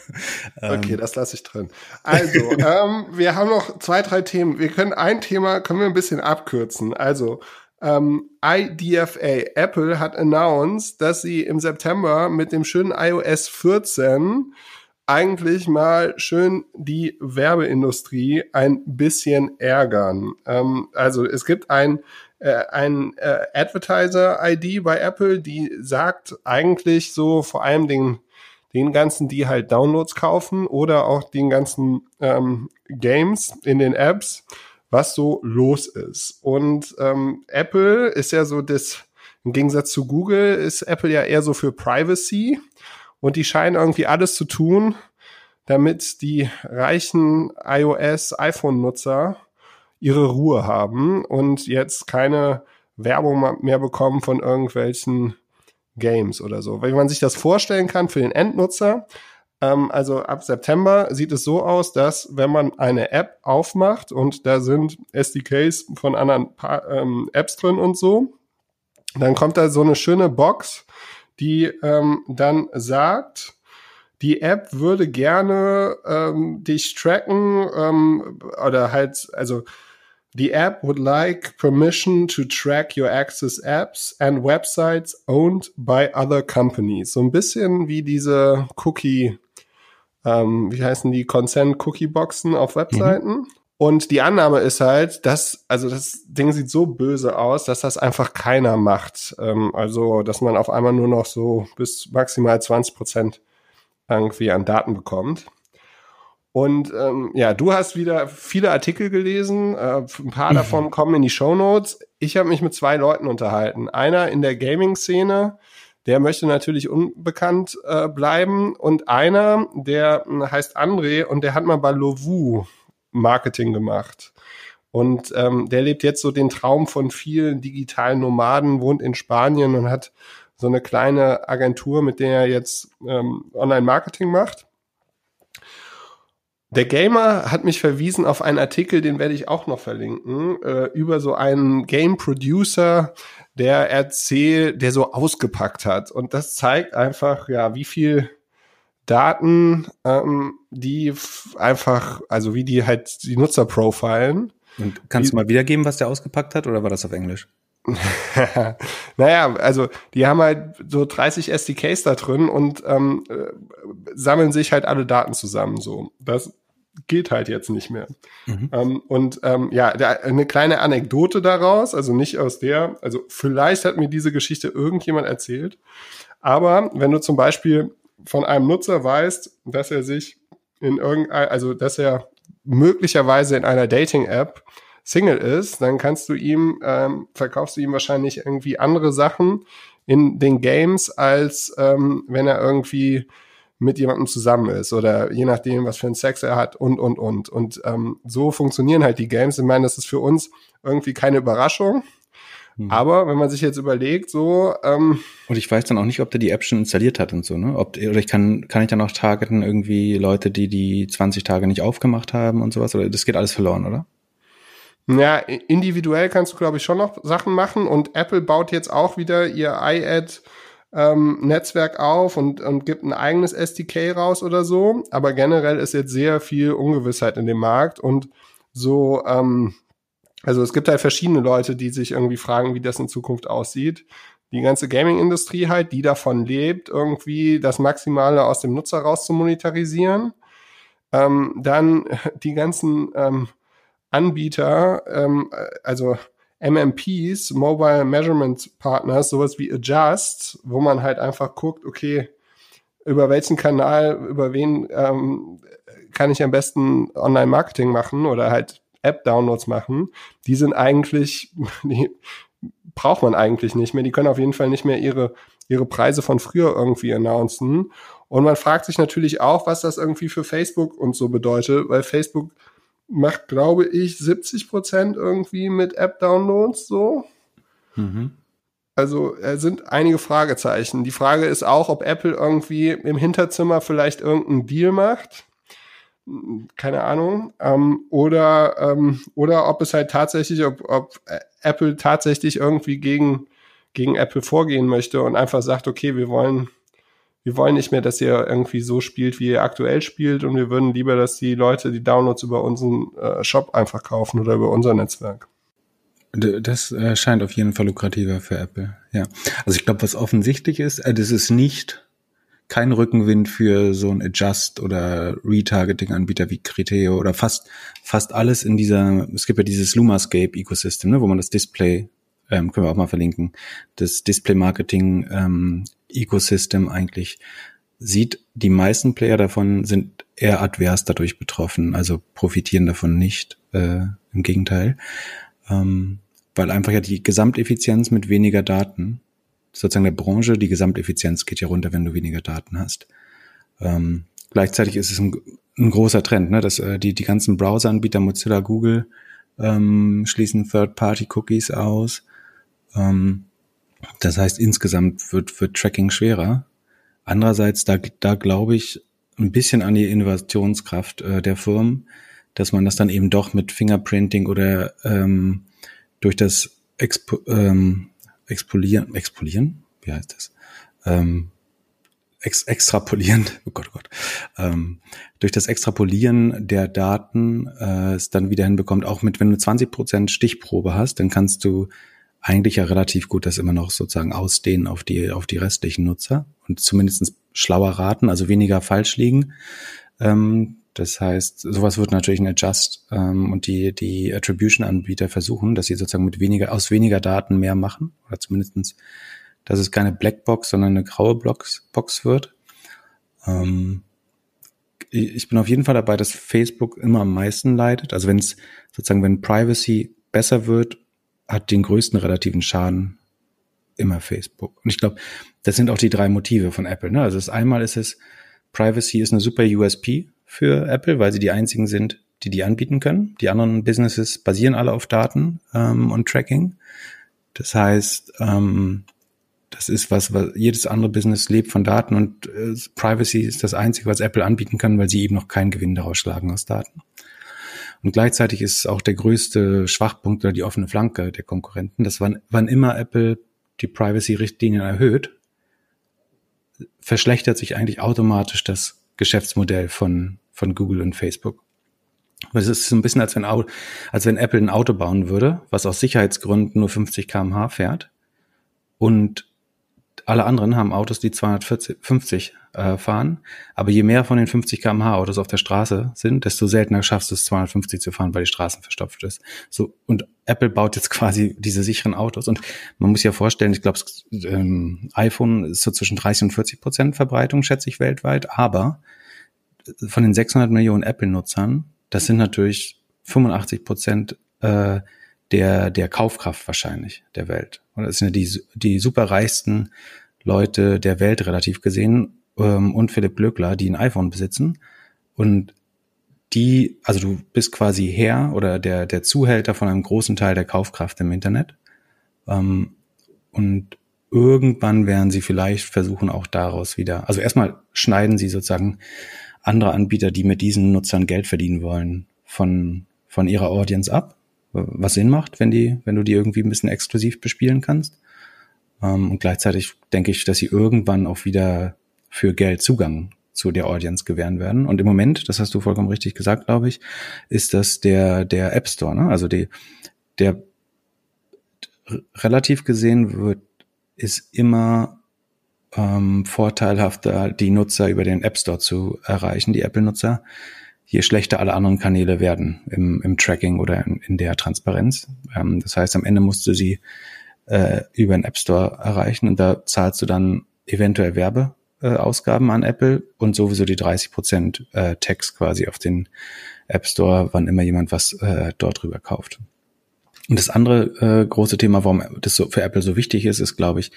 Speaker 2: Okay, ähm. das lasse ich drin. Also, ähm, wir haben noch zwei, drei Themen. Wir können ein Thema, können wir ein bisschen abkürzen. Also, ähm, IDFA, Apple hat announced, dass sie im September mit dem schönen iOS 14 eigentlich mal schön die Werbeindustrie ein bisschen ärgern. Ähm, also es gibt ein, äh, ein äh, Advertiser-ID bei Apple, die sagt eigentlich so vor allem den, den ganzen, die halt Downloads kaufen oder auch den ganzen ähm, Games in den Apps, was so los ist. Und ähm, Apple ist ja so das, im Gegensatz zu Google ist Apple ja eher so für Privacy und die scheinen irgendwie alles zu tun, damit die reichen iOS, iPhone-Nutzer ihre Ruhe haben und jetzt keine Werbung mehr bekommen von irgendwelchen Games oder so. Wenn man sich das vorstellen kann für den Endnutzer, ähm, also ab September sieht es so aus, dass wenn man eine App aufmacht und da sind SDKs von anderen pa ähm, Apps drin und so, dann kommt da so eine schöne Box, die ähm, dann sagt, die App würde gerne ähm, dich tracken ähm, oder halt, also die App would like permission to track your access apps and websites owned by other companies. So ein bisschen wie diese Cookie, ähm, wie heißen die Consent Cookie Boxen auf Webseiten. Mhm. Und die Annahme ist halt, dass, also das Ding sieht so böse aus, dass das einfach keiner macht. Ähm, also, dass man auf einmal nur noch so bis maximal 20 Prozent irgendwie an Daten bekommt. Und ähm, ja, du hast wieder viele Artikel gelesen, äh, ein paar mhm. davon kommen in die Show Notes. Ich habe mich mit zwei Leuten unterhalten. Einer in der Gaming-Szene, der möchte natürlich unbekannt äh, bleiben, und einer, der äh, heißt André und der hat mal bei Lovu Marketing gemacht. Und ähm, der lebt jetzt so den Traum von vielen digitalen Nomaden, wohnt in Spanien und hat so eine kleine Agentur, mit der er jetzt ähm, Online-Marketing macht. Der Gamer hat mich verwiesen auf einen Artikel, den werde ich auch noch verlinken, äh, über so einen Game Producer, der erzählt, der so ausgepackt hat. Und das zeigt einfach, ja, wie viel Daten, ähm, die einfach, also wie die halt die Nutzer profilen.
Speaker 3: Und kannst du mal wiedergeben, was der ausgepackt hat, oder war das auf Englisch?
Speaker 2: naja, also die haben halt so 30 SDKs da drin und ähm, äh, sammeln sich halt alle Daten zusammen. So, das geht halt jetzt nicht mehr. Mhm. Ähm, und ähm, ja, der, eine kleine Anekdote daraus, also nicht aus der, also vielleicht hat mir diese Geschichte irgendjemand erzählt, aber wenn du zum Beispiel von einem Nutzer weißt, dass er sich in irgendein, also dass er möglicherweise in einer Dating-App Single ist, dann kannst du ihm, ähm, verkaufst du ihm wahrscheinlich irgendwie andere Sachen in den Games, als ähm, wenn er irgendwie mit jemandem zusammen ist oder je nachdem, was für einen Sex er hat und, und, und. Und ähm, so funktionieren halt die Games. Ich meine, das ist für uns irgendwie keine Überraschung. Mhm. Aber wenn man sich jetzt überlegt, so ähm,
Speaker 3: und ich weiß dann auch nicht, ob der die App schon installiert hat und so, ne? Ob oder ich kann kann ich dann auch targeten irgendwie Leute, die die 20 Tage nicht aufgemacht haben und sowas oder das geht alles verloren, oder?
Speaker 2: Ja, individuell kannst du, glaube ich, schon noch Sachen machen und Apple baut jetzt auch wieder ihr iAd ähm, Netzwerk auf und, und gibt ein eigenes SDK raus oder so. Aber generell ist jetzt sehr viel Ungewissheit in dem Markt und so, ähm, also es gibt halt verschiedene Leute, die sich irgendwie fragen, wie das in Zukunft aussieht. Die ganze Gaming-Industrie halt, die davon lebt, irgendwie das Maximale aus dem Nutzer raus zu monetarisieren. Ähm, dann die ganzen ähm, Anbieter, ähm, also MMPs, Mobile Measurement Partners, sowas wie Adjust, wo man halt einfach guckt, okay, über welchen Kanal, über wen ähm, kann ich am besten Online-Marketing machen oder halt App-Downloads machen, die sind eigentlich, die braucht man eigentlich nicht mehr. Die können auf jeden Fall nicht mehr ihre, ihre Preise von früher irgendwie announcen. Und man fragt sich natürlich auch, was das irgendwie für Facebook und so bedeutet, weil Facebook macht, glaube ich, 70 Prozent irgendwie mit App-Downloads so. Mhm. Also äh, sind einige Fragezeichen. Die Frage ist auch, ob Apple irgendwie im Hinterzimmer vielleicht irgendeinen Deal macht. Keine Ahnung. Ähm, oder, ähm, oder ob es halt tatsächlich, ob, ob Apple tatsächlich irgendwie gegen, gegen Apple vorgehen möchte und einfach sagt, okay, wir wollen wir wollen nicht mehr, dass ihr irgendwie so spielt, wie ihr aktuell spielt und wir würden lieber, dass die Leute die Downloads über unseren äh, Shop einfach kaufen oder über unser Netzwerk.
Speaker 3: Das äh, scheint auf jeden Fall lukrativer für Apple. Ja, also ich glaube, was offensichtlich ist, äh, das ist nicht kein Rückenwind für so ein Adjust oder Retargeting-Anbieter wie Criteo oder fast fast alles in dieser. Es gibt ja dieses LumaScape-Ecosystem, ne, wo man das Display ähm, können wir auch mal verlinken, das Display-Marketing ähm, Ecosystem eigentlich sieht, die meisten Player davon sind eher advers dadurch betroffen, also profitieren davon nicht, äh, im Gegenteil, ähm, weil einfach ja die Gesamteffizienz mit weniger Daten, sozusagen der Branche, die Gesamteffizienz geht ja runter, wenn du weniger Daten hast. Ähm, gleichzeitig ist es ein, ein großer Trend, ne, dass äh, die, die ganzen Browser-Anbieter Mozilla, Google ähm, schließen Third-Party-Cookies aus. Ähm, das heißt, insgesamt wird, wird Tracking schwerer. Andererseits, da, da glaube ich ein bisschen an die Innovationskraft äh, der Firmen, dass man das dann eben doch mit Fingerprinting oder ähm, durch das Expo, ähm, Expolieren, Expolieren, wie heißt das? Ähm, ex, extrapolieren, oh Gott, oh Gott, ähm, durch das Extrapolieren der Daten äh, es dann wieder hinbekommt, auch mit, wenn du 20 Prozent Stichprobe hast, dann kannst du eigentlich ja relativ gut das immer noch sozusagen ausdehnen auf die, auf die restlichen Nutzer und zumindest schlauer raten, also weniger falsch liegen. Ähm, das heißt, sowas wird natürlich ein Adjust ähm, und die, die Attribution-Anbieter versuchen, dass sie sozusagen mit weniger, aus weniger Daten mehr machen oder zumindestens, dass es keine Blackbox, sondern eine graue Box, Box wird. Ähm, ich bin auf jeden Fall dabei, dass Facebook immer am meisten leidet. Also wenn es sozusagen, wenn Privacy besser wird, hat den größten relativen Schaden immer Facebook. Und ich glaube, das sind auch die drei Motive von Apple. Ne? Also das einmal ist es, Privacy ist eine super USP für Apple, weil sie die einzigen sind, die die anbieten können. Die anderen Businesses basieren alle auf Daten ähm, und Tracking. Das heißt, ähm, das ist was, was jedes andere Business lebt von Daten und äh, Privacy ist das Einzige, was Apple anbieten kann, weil sie eben noch keinen Gewinn daraus schlagen aus Daten. Und gleichzeitig ist auch der größte Schwachpunkt oder die offene Flanke der Konkurrenten, dass wann, wann immer Apple die Privacy-Richtlinien erhöht, verschlechtert sich eigentlich automatisch das Geschäftsmodell von, von Google und Facebook. Es ist so ein bisschen, als wenn, als wenn Apple ein Auto bauen würde, was aus Sicherheitsgründen nur 50 kmh fährt und alle anderen haben Autos, die 250 äh, fahren. Aber je mehr von den 50 km/h Autos auf der Straße sind, desto seltener schaffst du es 250 zu fahren, weil die Straßen verstopft ist. So und Apple baut jetzt quasi diese sicheren Autos und man muss ja vorstellen, ich glaube, ähm, iPhone ist so zwischen 30 und 40 Prozent Verbreitung, schätze ich weltweit. Aber von den 600 Millionen Apple-Nutzern, das sind natürlich 85 Prozent äh, der der Kaufkraft wahrscheinlich der Welt. Und das sind ja die die superreichsten Leute der Welt relativ gesehen ähm, und Philipp Glöckler, die ein iPhone besitzen. Und die, also du bist quasi Herr oder der, der Zuhälter von einem großen Teil der Kaufkraft im Internet. Ähm, und irgendwann werden sie vielleicht versuchen, auch daraus wieder, also erstmal schneiden sie sozusagen andere Anbieter, die mit diesen Nutzern Geld verdienen wollen, von, von ihrer Audience ab, was Sinn macht, wenn die, wenn du die irgendwie ein bisschen exklusiv bespielen kannst. Ähm, und gleichzeitig denke ich, dass sie irgendwann auch wieder für Geld Zugang zu der Audience gewähren werden. Und im Moment, das hast du vollkommen richtig gesagt, glaube ich, ist das der, der App Store, ne? Also die, der relativ gesehen wird, ist immer ähm, vorteilhafter, die Nutzer über den App Store zu erreichen, die Apple-Nutzer, je schlechter alle anderen Kanäle werden im, im Tracking oder in, in der Transparenz. Ähm, das heißt, am Ende musst du sie äh, über den App Store erreichen und da zahlst du dann eventuell Werbe äh, an Apple und sowieso die 30 Prozent äh, Tax quasi auf den App Store, wann immer jemand was äh, dort drüber kauft. Und das andere äh, große Thema, warum das so für Apple so wichtig ist, ist, glaube ich,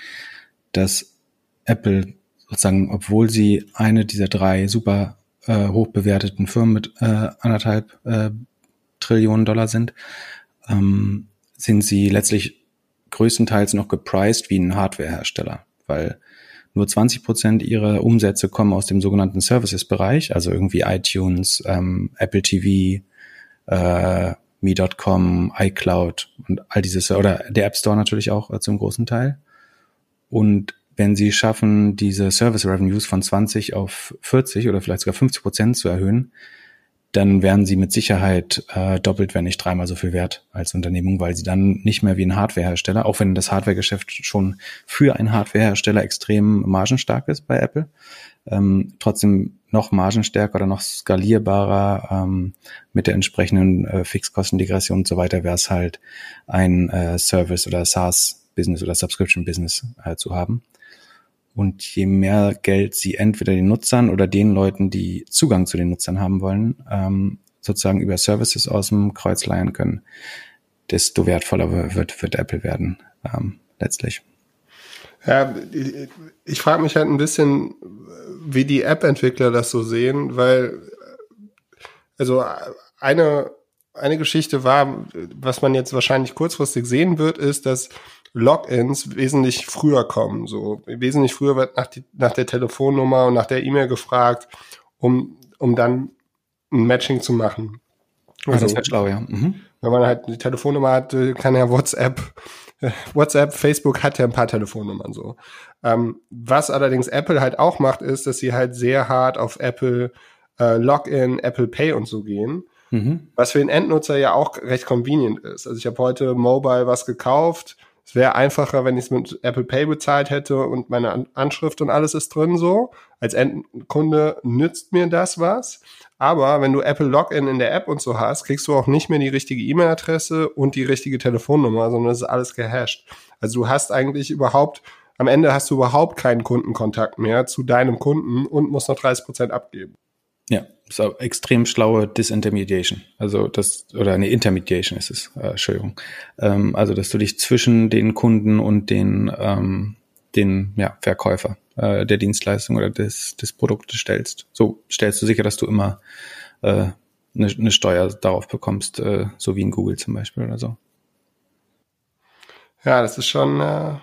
Speaker 3: dass Apple sozusagen, obwohl sie eine dieser drei super äh, hoch bewerteten Firmen mit äh, anderthalb äh, Trillionen Dollar sind, ähm, sind sie letztlich größtenteils noch gepriced wie ein Hardwarehersteller, weil nur 20 Prozent ihrer Umsätze kommen aus dem sogenannten Services-Bereich, also irgendwie iTunes, ähm, Apple TV, äh, Me.com, iCloud und all dieses, oder der App Store natürlich auch äh, zum großen Teil. Und wenn sie schaffen, diese Service Revenues von 20 auf 40 oder vielleicht sogar 50 Prozent zu erhöhen, dann wären sie mit Sicherheit äh, doppelt, wenn nicht dreimal so viel wert als Unternehmung, weil sie dann nicht mehr wie ein Hardwarehersteller, auch wenn das Hardwaregeschäft schon für einen Hardwarehersteller extrem margenstark ist bei Apple, ähm, trotzdem noch margenstärker oder noch skalierbarer ähm, mit der entsprechenden äh, Fixkostendegression und so weiter wäre es halt ein äh, Service oder SaaS-Business oder Subscription-Business äh, zu haben. Und je mehr Geld sie entweder den Nutzern oder den Leuten, die Zugang zu den Nutzern haben wollen, ähm, sozusagen über Services aus dem Kreuz leihen können, desto wertvoller wird, wird Apple werden, ähm, letztlich.
Speaker 2: Ja, ich, ich frage mich halt ein bisschen, wie die App-Entwickler das so sehen, weil also eine eine Geschichte war, was man jetzt wahrscheinlich kurzfristig sehen wird, ist, dass Logins wesentlich früher kommen. So wesentlich früher wird nach, die, nach der Telefonnummer und nach der E-Mail gefragt, um, um dann ein Matching zu machen.
Speaker 3: Also, also das wäre schlau, ja. Mhm.
Speaker 2: Wenn man halt die Telefonnummer hat, kann ja WhatsApp, WhatsApp, Facebook hat ja ein paar Telefonnummern so. Ähm, was allerdings Apple halt auch macht, ist, dass sie halt sehr hart auf Apple äh, Login, Apple Pay und so gehen. Mhm. Was für den Endnutzer ja auch recht convenient ist. Also ich habe heute mobile was gekauft, es wäre einfacher, wenn ich es mit Apple Pay bezahlt hätte und meine Anschrift und alles ist drin so. Als Endkunde nützt mir das was. Aber wenn du Apple Login in der App und so hast, kriegst du auch nicht mehr die richtige E-Mail-Adresse und die richtige Telefonnummer, sondern es ist alles gehasht. Also du hast eigentlich überhaupt, am Ende hast du überhaupt keinen Kundenkontakt mehr zu deinem Kunden und musst noch 30 Prozent abgeben.
Speaker 3: Ja, ist extrem schlaue Disintermediation. Also das, oder eine Intermediation ist es, äh, Entschuldigung. Ähm, also, dass du dich zwischen den Kunden und den, ähm, den ja, Verkäufer äh, der Dienstleistung oder des, des Produktes stellst. So stellst du sicher, dass du immer äh, eine, eine Steuer darauf bekommst, äh, so wie in Google zum Beispiel oder so.
Speaker 2: Ja, das ist schon, äh,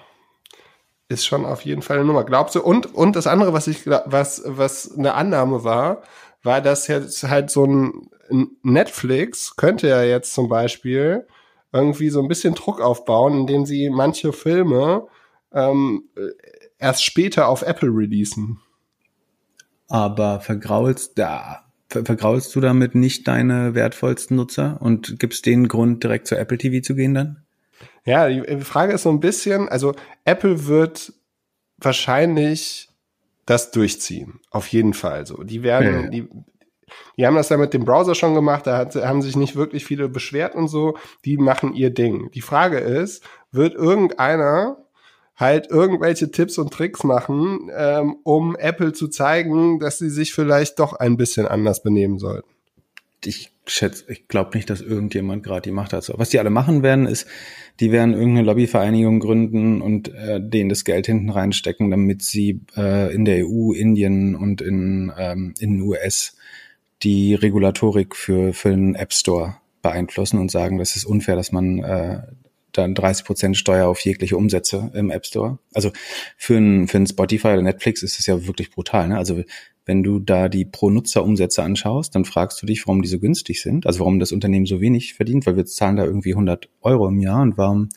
Speaker 2: ist schon auf jeden Fall eine Nummer. Glaubst du? Und, und das andere, was ich, was, was eine Annahme war, war das jetzt halt so ein Netflix könnte ja jetzt zum Beispiel irgendwie so ein bisschen Druck aufbauen, indem sie manche Filme ähm, erst später auf Apple releasen.
Speaker 3: Aber vergraulst da vergraulst du damit nicht deine wertvollsten Nutzer und gibst denen Grund, direkt zu Apple TV zu gehen dann?
Speaker 2: Ja, die Frage ist so ein bisschen, also Apple wird wahrscheinlich das durchziehen. Auf jeden Fall so. Die werden, ja. die, die haben das ja mit dem Browser schon gemacht, da hat, haben sich nicht wirklich viele beschwert und so. Die machen ihr Ding. Die Frage ist, wird irgendeiner halt irgendwelche Tipps und Tricks machen, ähm, um Apple zu zeigen, dass sie sich vielleicht doch ein bisschen anders benehmen sollten?
Speaker 3: Ich schätze, ich glaube nicht, dass irgendjemand gerade die Macht hat. So. Was die alle machen werden, ist, die werden irgendeine Lobbyvereinigung gründen und äh, denen das Geld hinten reinstecken, damit sie äh, in der EU, Indien und in, ähm, in den US die Regulatorik für, für den App Store beeinflussen und sagen, das ist unfair, dass man äh, dann 30 Prozent Steuer auf jegliche Umsätze im App Store. Also für ein, für ein Spotify oder Netflix ist es ja wirklich brutal. Ne? Also wenn du da die Pro-Nutzer-Umsätze anschaust, dann fragst du dich, warum die so günstig sind, also warum das Unternehmen so wenig verdient, weil wir zahlen da irgendwie 100 Euro im Jahr und warum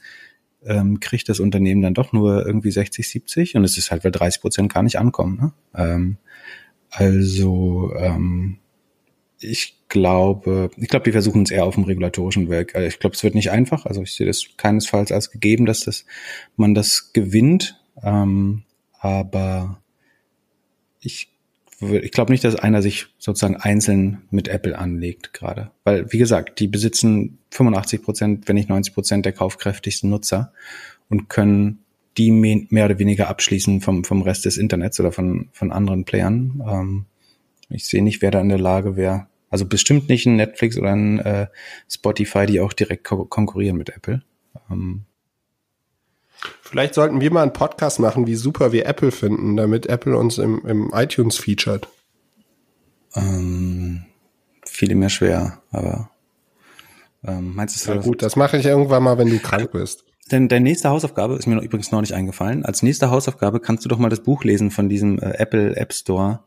Speaker 3: ähm, kriegt das Unternehmen dann doch nur irgendwie 60, 70 und es ist halt, weil 30 Prozent gar nicht ankommen. Ne? Ähm, also ähm, ich glaube, ich glaube, die versuchen es eher auf dem regulatorischen Weg. Also ich glaube, es wird nicht einfach. Also ich sehe das keinesfalls als gegeben, dass das, man das gewinnt. Ähm, aber ich ich glaube nicht, dass einer sich sozusagen einzeln mit Apple anlegt gerade. Weil, wie gesagt, die besitzen 85 Prozent, wenn nicht 90 Prozent der kaufkräftigsten Nutzer und können die mehr oder weniger abschließen vom, vom Rest des Internets oder von, von anderen Playern. Ähm, ich sehe nicht, wer da in der Lage wäre. Also bestimmt nicht ein Netflix oder ein äh, Spotify, die auch direkt ko konkurrieren mit Apple. Ähm,
Speaker 2: Vielleicht sollten wir mal einen Podcast machen, wie super wir Apple finden, damit Apple uns im, im iTunes featured.
Speaker 3: Ähm, viele mehr schwer, aber ähm, meinst
Speaker 2: du? Ja, gut, das mache ich irgendwann mal, wenn du krank bist.
Speaker 3: Denn deine nächste Hausaufgabe ist mir noch, übrigens noch nicht eingefallen. Als nächste Hausaufgabe kannst du doch mal das Buch lesen von diesem äh, Apple App Store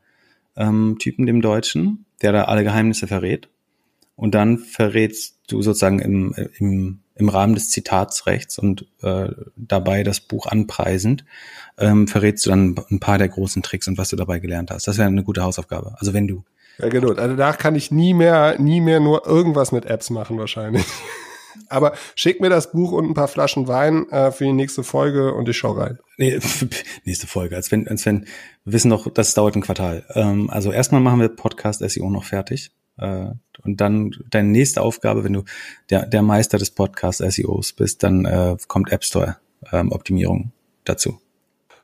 Speaker 3: ähm, Typen, dem Deutschen, der da alle Geheimnisse verrät. Und dann verrätst du sozusagen im, im, im Rahmen des Zitatsrechts und äh, dabei das Buch anpreisend, ähm, verrätst du dann ein paar der großen Tricks und was du dabei gelernt hast. Das wäre eine gute Hausaufgabe. Also wenn du.
Speaker 2: Ja, genau. Also da kann ich nie mehr, nie mehr nur irgendwas mit Apps machen wahrscheinlich. Aber schick mir das Buch und ein paar Flaschen Wein äh, für die nächste Folge und ich schau rein.
Speaker 3: Nee, nächste Folge, als wenn, als wenn, wir wissen noch, das dauert ein Quartal. Ähm, also erstmal machen wir Podcast SEO noch fertig. Äh, und dann deine nächste Aufgabe, wenn du der, der Meister des Podcast SEOs bist, dann äh, kommt App Store ähm, Optimierung dazu.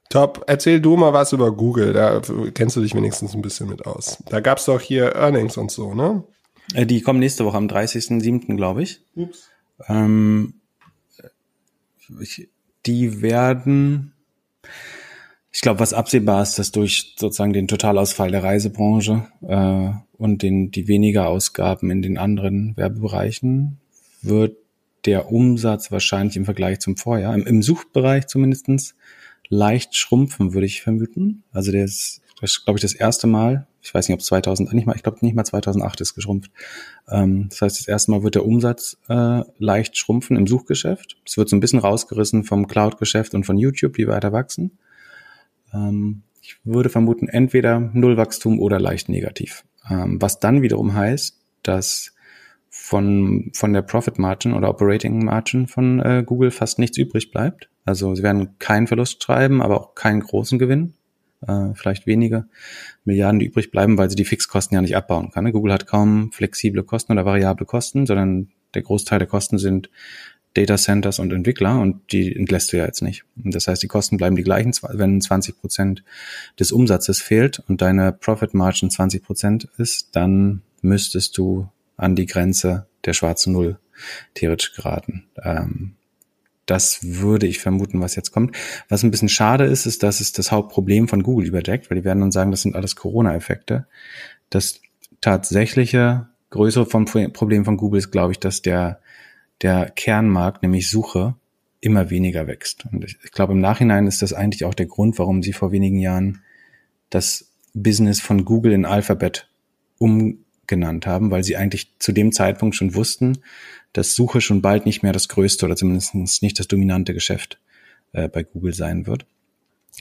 Speaker 2: Top. Erzähl du mal was über Google. Da kennst du dich wenigstens ein bisschen mit aus. Da gab's doch hier Earnings und so, ne?
Speaker 3: Äh, die kommen nächste Woche am 30.07., glaube ich. Ups. Ähm, ich, die werden, ich glaube, was absehbar ist, dass durch sozusagen den Totalausfall der Reisebranche äh, und den, die weniger Ausgaben in den anderen Werbebereichen wird der Umsatz wahrscheinlich im Vergleich zum Vorjahr, im, im Suchbereich zumindestens leicht schrumpfen, würde ich vermuten. Also der ist, das ist, glaube ich, das erste Mal ich weiß nicht, ob 2000, nicht mal, ich glaube nicht mal 2008 ist geschrumpft. Ähm, das heißt, das erste Mal wird der Umsatz äh, leicht schrumpfen im Suchgeschäft. Es wird so ein bisschen rausgerissen vom Cloud-Geschäft und von YouTube, die weiter wachsen. Ähm, ich würde vermuten, entweder Nullwachstum oder leicht negativ. Ähm, was dann wiederum heißt, dass von, von der Profit Margin oder Operating Margin von äh, Google fast nichts übrig bleibt. Also sie werden keinen Verlust schreiben, aber auch keinen großen Gewinn äh, vielleicht wenige Milliarden, die übrig bleiben, weil sie die Fixkosten ja nicht abbauen kann. Ne? Google hat kaum flexible Kosten oder variable Kosten, sondern der Großteil der Kosten sind Data Centers und Entwickler und die entlässt du ja jetzt nicht. Das heißt, die Kosten bleiben die gleichen, wenn 20 Prozent des Umsatzes fehlt und deine Profit Margin 20 Prozent ist, dann müsstest du an die Grenze der schwarzen Null theoretisch geraten. Ähm, das würde ich vermuten, was jetzt kommt. Was ein bisschen schade ist, ist, dass es das Hauptproblem von Google überdeckt, weil die werden dann sagen, das sind alles Corona-Effekte. Das tatsächliche größere vom Problem von Google ist, glaube ich, dass der, der Kernmarkt, nämlich Suche, immer weniger wächst. Und ich, ich glaube, im Nachhinein ist das eigentlich auch der Grund, warum sie vor wenigen Jahren das Business von Google in Alphabet umgenannt haben, weil sie eigentlich zu dem Zeitpunkt schon wussten, dass Suche schon bald nicht mehr das größte oder zumindest nicht das dominante Geschäft äh, bei Google sein wird.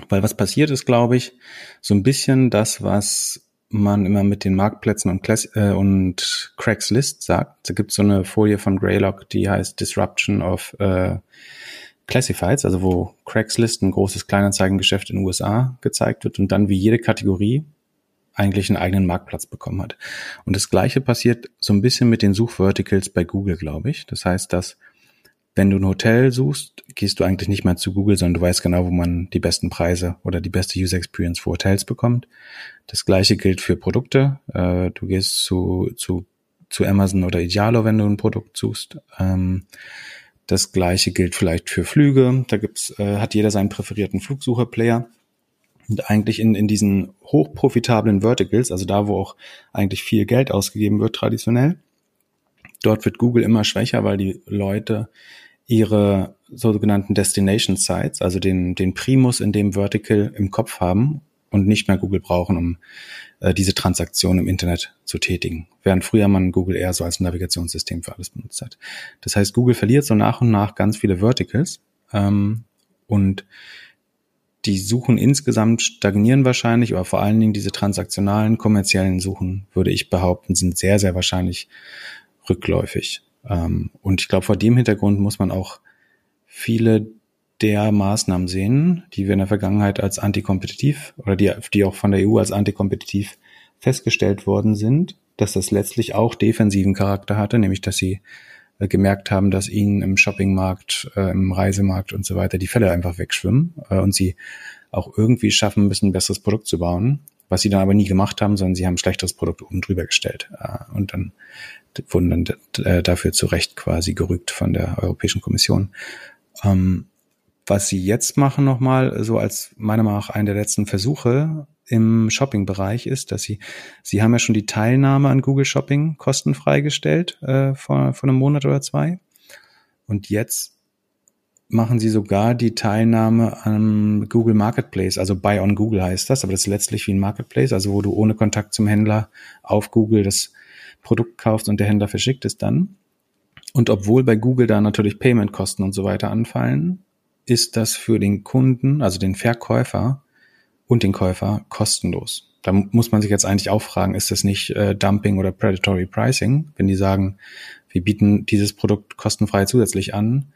Speaker 3: Weil was passiert ist, glaube ich, so ein bisschen das, was man immer mit den Marktplätzen und, Class äh, und Craigslist sagt. Da gibt es so eine Folie von Greylock, die heißt Disruption of äh, Classifieds, also wo Craigslist, ein großes Kleinanzeigengeschäft in den USA, gezeigt wird und dann wie jede Kategorie eigentlich einen eigenen Marktplatz bekommen hat. Und das Gleiche passiert so ein bisschen mit den Suchverticals bei Google, glaube ich. Das heißt, dass wenn du ein Hotel suchst, gehst du eigentlich nicht mehr zu Google, sondern du weißt genau, wo man die besten Preise oder die beste User Experience für Hotels bekommt. Das Gleiche gilt für Produkte. Äh, du gehst zu, zu, zu Amazon oder Idealo, wenn du ein Produkt suchst. Ähm, das Gleiche gilt vielleicht für Flüge. Da gibt's, äh, hat jeder seinen präferierten Flugsucher-Player. Und eigentlich in, in diesen hochprofitablen Verticals, also da, wo auch eigentlich viel Geld ausgegeben wird traditionell, dort wird Google immer schwächer, weil die Leute ihre sogenannten Destination Sites, also den, den Primus in dem Vertical im Kopf haben und nicht mehr Google brauchen, um äh, diese Transaktion im Internet zu tätigen. Während früher man Google eher so als Navigationssystem für alles benutzt hat. Das heißt, Google verliert so nach und nach ganz viele Verticals ähm, und die Suchen insgesamt stagnieren wahrscheinlich, aber vor allen Dingen diese transaktionalen, kommerziellen Suchen, würde ich behaupten, sind sehr, sehr wahrscheinlich rückläufig. Ähm, und ich glaube, vor dem Hintergrund muss man auch viele der Maßnahmen sehen, die wir in der Vergangenheit als antikompetitiv oder die, die auch von der EU als antikompetitiv festgestellt worden sind, dass das letztlich auch defensiven Charakter hatte, nämlich dass sie äh, gemerkt haben, dass ihnen im Shoppingmarkt, äh, im Reisemarkt und so weiter die Fälle einfach wegschwimmen äh, und sie auch irgendwie schaffen müssen, ein besseres Produkt zu bauen, was sie dann aber nie gemacht haben, sondern sie haben ein schlechteres Produkt oben drüber gestellt äh, und dann wurden dann äh, dafür zu Recht quasi gerügt von der Europäischen Kommission. Ähm, was sie jetzt machen nochmal, so als meiner Meinung nach einen der letzten Versuche im Shopping-Bereich ist, dass sie, sie haben ja schon die Teilnahme an Google Shopping kostenfrei gestellt äh, vor, vor einem Monat oder zwei. Und jetzt machen sie sogar die Teilnahme am Google Marketplace, also Buy on Google heißt das, aber das ist letztlich wie ein Marketplace, also wo du ohne Kontakt zum Händler auf Google das Produkt kaufst und der Händler verschickt es dann. Und obwohl bei Google da natürlich Paymentkosten und so weiter anfallen, ist das für den Kunden, also den Verkäufer und den Käufer kostenlos. Da muss man sich jetzt eigentlich auch fragen, ist das nicht äh, Dumping oder Predatory Pricing, wenn die sagen, wir bieten dieses Produkt kostenfrei zusätzlich an,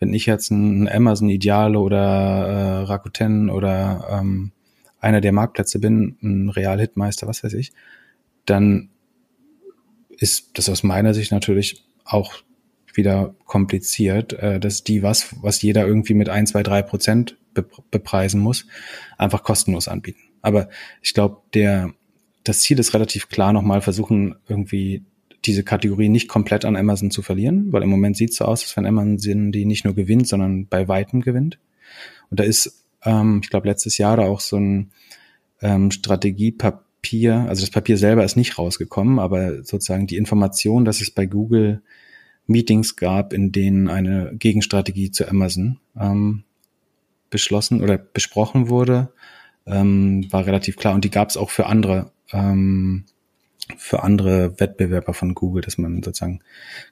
Speaker 3: wenn ich jetzt ein Amazon Ideale oder äh, Rakuten oder ähm, einer der Marktplätze bin, ein Real-Hitmeister, was weiß ich, dann ist das aus meiner Sicht natürlich auch wieder kompliziert, äh, dass die was, was jeder irgendwie mit ein, zwei, drei Prozent be bepreisen muss, einfach kostenlos anbieten. Aber ich glaube, der, das Ziel ist relativ klar, nochmal versuchen, irgendwie diese Kategorie nicht komplett an Amazon zu verlieren, weil im Moment sieht es so aus, als wenn Amazon die nicht nur gewinnt, sondern bei weitem gewinnt. Und da ist, ähm, ich glaube, letztes Jahr da auch so ein ähm, Strategiepapier, also das Papier selber ist nicht rausgekommen, aber sozusagen die Information, dass es bei Google Meetings gab, in denen eine Gegenstrategie zu Amazon ähm, beschlossen oder besprochen wurde, ähm, war relativ klar. Und die gab es auch für andere ähm, für andere Wettbewerber von Google, dass man sozusagen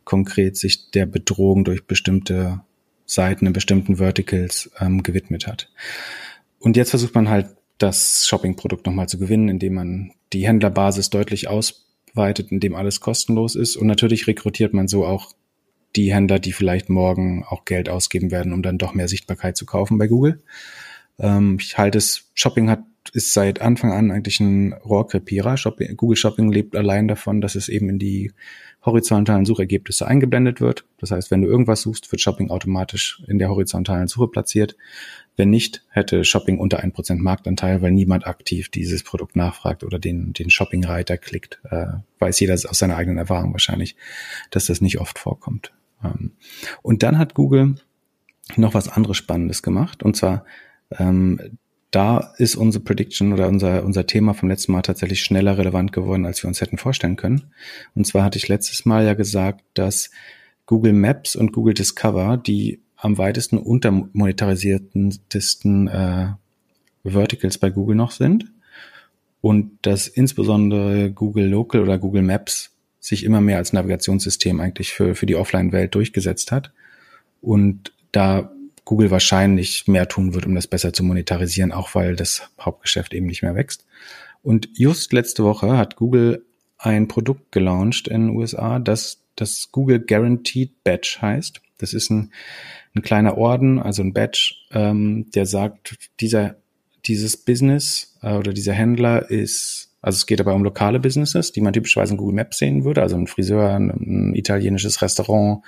Speaker 3: konkret sich der Bedrohung durch bestimmte Seiten in bestimmten Verticals ähm, gewidmet hat. Und jetzt versucht man halt das Shopping-Produkt nochmal zu gewinnen, indem man die Händlerbasis deutlich ausweitet, indem alles kostenlos ist. Und natürlich rekrutiert man so auch die Händler, die vielleicht morgen auch Geld ausgeben werden, um dann doch mehr Sichtbarkeit zu kaufen bei Google. Ähm, ich halte es, Shopping hat ist seit Anfang an eigentlich ein Rohrkrepierer. Shopping, Google Shopping lebt allein davon, dass es eben in die horizontalen Suchergebnisse eingeblendet wird. Das heißt, wenn du irgendwas suchst, wird Shopping automatisch in der horizontalen Suche platziert. Wenn nicht, hätte Shopping unter ein Prozent Marktanteil, weil niemand aktiv dieses Produkt nachfragt oder den, den Shopping-Reiter klickt. Äh, weiß jeder aus seiner eigenen Erfahrung wahrscheinlich, dass das nicht oft vorkommt. Und dann hat Google noch was anderes Spannendes gemacht. Und zwar ähm, da ist unsere Prediction oder unser, unser Thema vom letzten Mal tatsächlich schneller relevant geworden, als wir uns hätten vorstellen können. Und zwar hatte ich letztes Mal ja gesagt, dass Google Maps und Google Discover die am weitesten untermonetarisiertesten äh, Verticals bei Google noch sind und dass insbesondere Google Local oder Google Maps sich immer mehr als Navigationssystem eigentlich für, für die Offline-Welt durchgesetzt hat. Und da Google wahrscheinlich mehr tun wird, um das besser zu monetarisieren, auch weil das Hauptgeschäft eben nicht mehr wächst. Und just letzte Woche hat Google ein Produkt gelauncht in den USA, das das Google Guaranteed Badge heißt. Das ist ein, ein kleiner Orden, also ein Badge, ähm, der sagt, dieser, dieses Business äh, oder dieser Händler ist, also es geht dabei um lokale Businesses, die man typischerweise in Google Maps sehen würde, also ein Friseur, ein, italienisches Restaurant,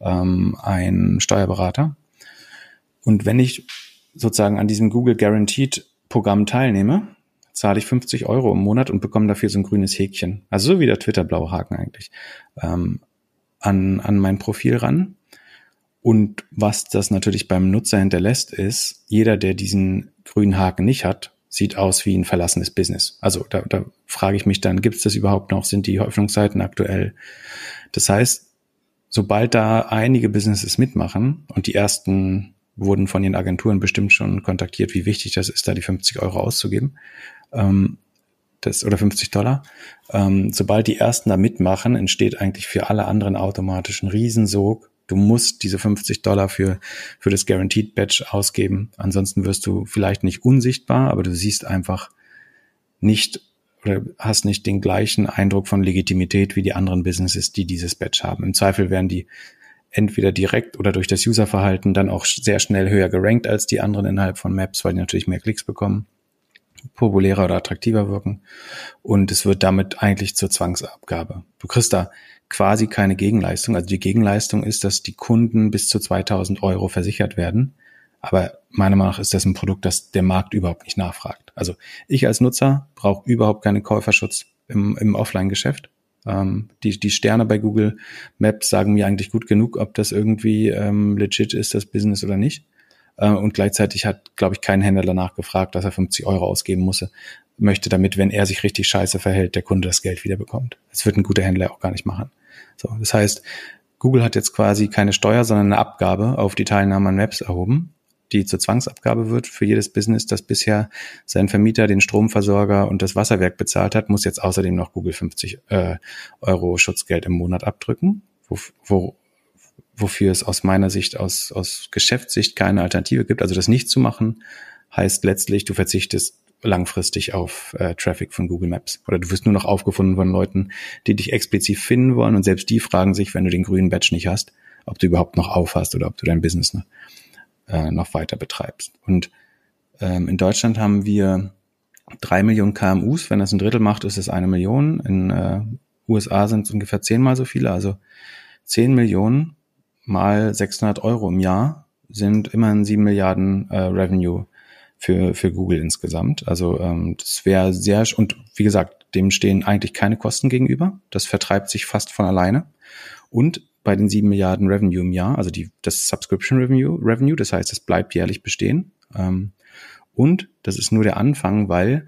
Speaker 3: ähm, ein Steuerberater. Und wenn ich sozusagen an diesem Google Guaranteed Programm teilnehme, zahle ich 50 Euro im Monat und bekomme dafür so ein grünes Häkchen. Also so wie der Twitter-blaue Haken eigentlich. Ähm, an, an mein Profil ran. Und was das natürlich beim Nutzer hinterlässt, ist, jeder, der diesen grünen Haken nicht hat, sieht aus wie ein verlassenes Business. Also da, da frage ich mich dann, gibt es das überhaupt noch? Sind die Öffnungszeiten aktuell? Das heißt, sobald da einige Businesses mitmachen und die ersten wurden von den Agenturen bestimmt schon kontaktiert, wie wichtig das ist, da die 50 Euro auszugeben. Ähm, das, oder 50 Dollar. Ähm, sobald die ersten da mitmachen, entsteht eigentlich für alle anderen automatisch ein Riesensog. Du musst diese 50 Dollar für, für das Guaranteed Badge ausgeben. Ansonsten wirst du vielleicht nicht unsichtbar, aber du siehst einfach nicht oder hast nicht den gleichen Eindruck von Legitimität wie die anderen Businesses, die dieses Badge haben. Im Zweifel werden die entweder direkt oder durch das Userverhalten dann auch sehr schnell höher gerankt als die anderen innerhalb von Maps, weil die natürlich mehr Klicks bekommen, populärer oder attraktiver wirken. Und es wird damit eigentlich zur Zwangsabgabe. Du kriegst da quasi keine Gegenleistung. Also die Gegenleistung ist, dass die Kunden bis zu 2000 Euro versichert werden. Aber meiner Meinung nach ist das ein Produkt, das der Markt überhaupt nicht nachfragt. Also ich als Nutzer brauche überhaupt keinen Käuferschutz im, im Offline-Geschäft. Ähm, die, die Sterne bei Google Maps sagen mir eigentlich gut genug, ob das irgendwie ähm, legit ist, das Business oder nicht. Äh, und gleichzeitig hat, glaube ich, kein Händler danach gefragt, dass er 50 Euro ausgeben musste, möchte damit, wenn er sich richtig scheiße verhält, der Kunde das Geld wieder bekommt. Das wird ein guter Händler auch gar nicht machen. So, das heißt, Google hat jetzt quasi keine Steuer, sondern eine Abgabe auf die Teilnahme an Maps erhoben die zur Zwangsabgabe wird für jedes Business, das bisher sein Vermieter, den Stromversorger und das Wasserwerk bezahlt hat, muss jetzt außerdem noch Google 50 äh, Euro Schutzgeld im Monat abdrücken, wo, wo, wofür es aus meiner Sicht, aus, aus Geschäftssicht keine Alternative gibt. Also das nicht zu machen, heißt letztlich, du verzichtest langfristig auf äh, Traffic von Google Maps. Oder du wirst nur noch aufgefunden von Leuten, die dich explizit finden wollen und selbst die fragen sich, wenn du den grünen Badge nicht hast, ob du überhaupt noch aufhast oder ob du dein Business ne, äh, noch weiter betreibst. Und ähm, in Deutschland haben wir drei Millionen KMUs. Wenn das ein Drittel macht, ist es eine Million. In äh, USA sind es ungefähr zehnmal so viele. Also zehn Millionen mal 600 Euro im Jahr sind immerhin sieben Milliarden äh, Revenue für, für Google insgesamt. Also ähm, das wäre sehr, und wie gesagt, dem stehen eigentlich keine Kosten gegenüber. Das vertreibt sich fast von alleine. Und bei den sieben Milliarden Revenue im Jahr, also die, das Subscription Revenue, Revenue, das heißt, es bleibt jährlich bestehen. Ähm, und das ist nur der Anfang, weil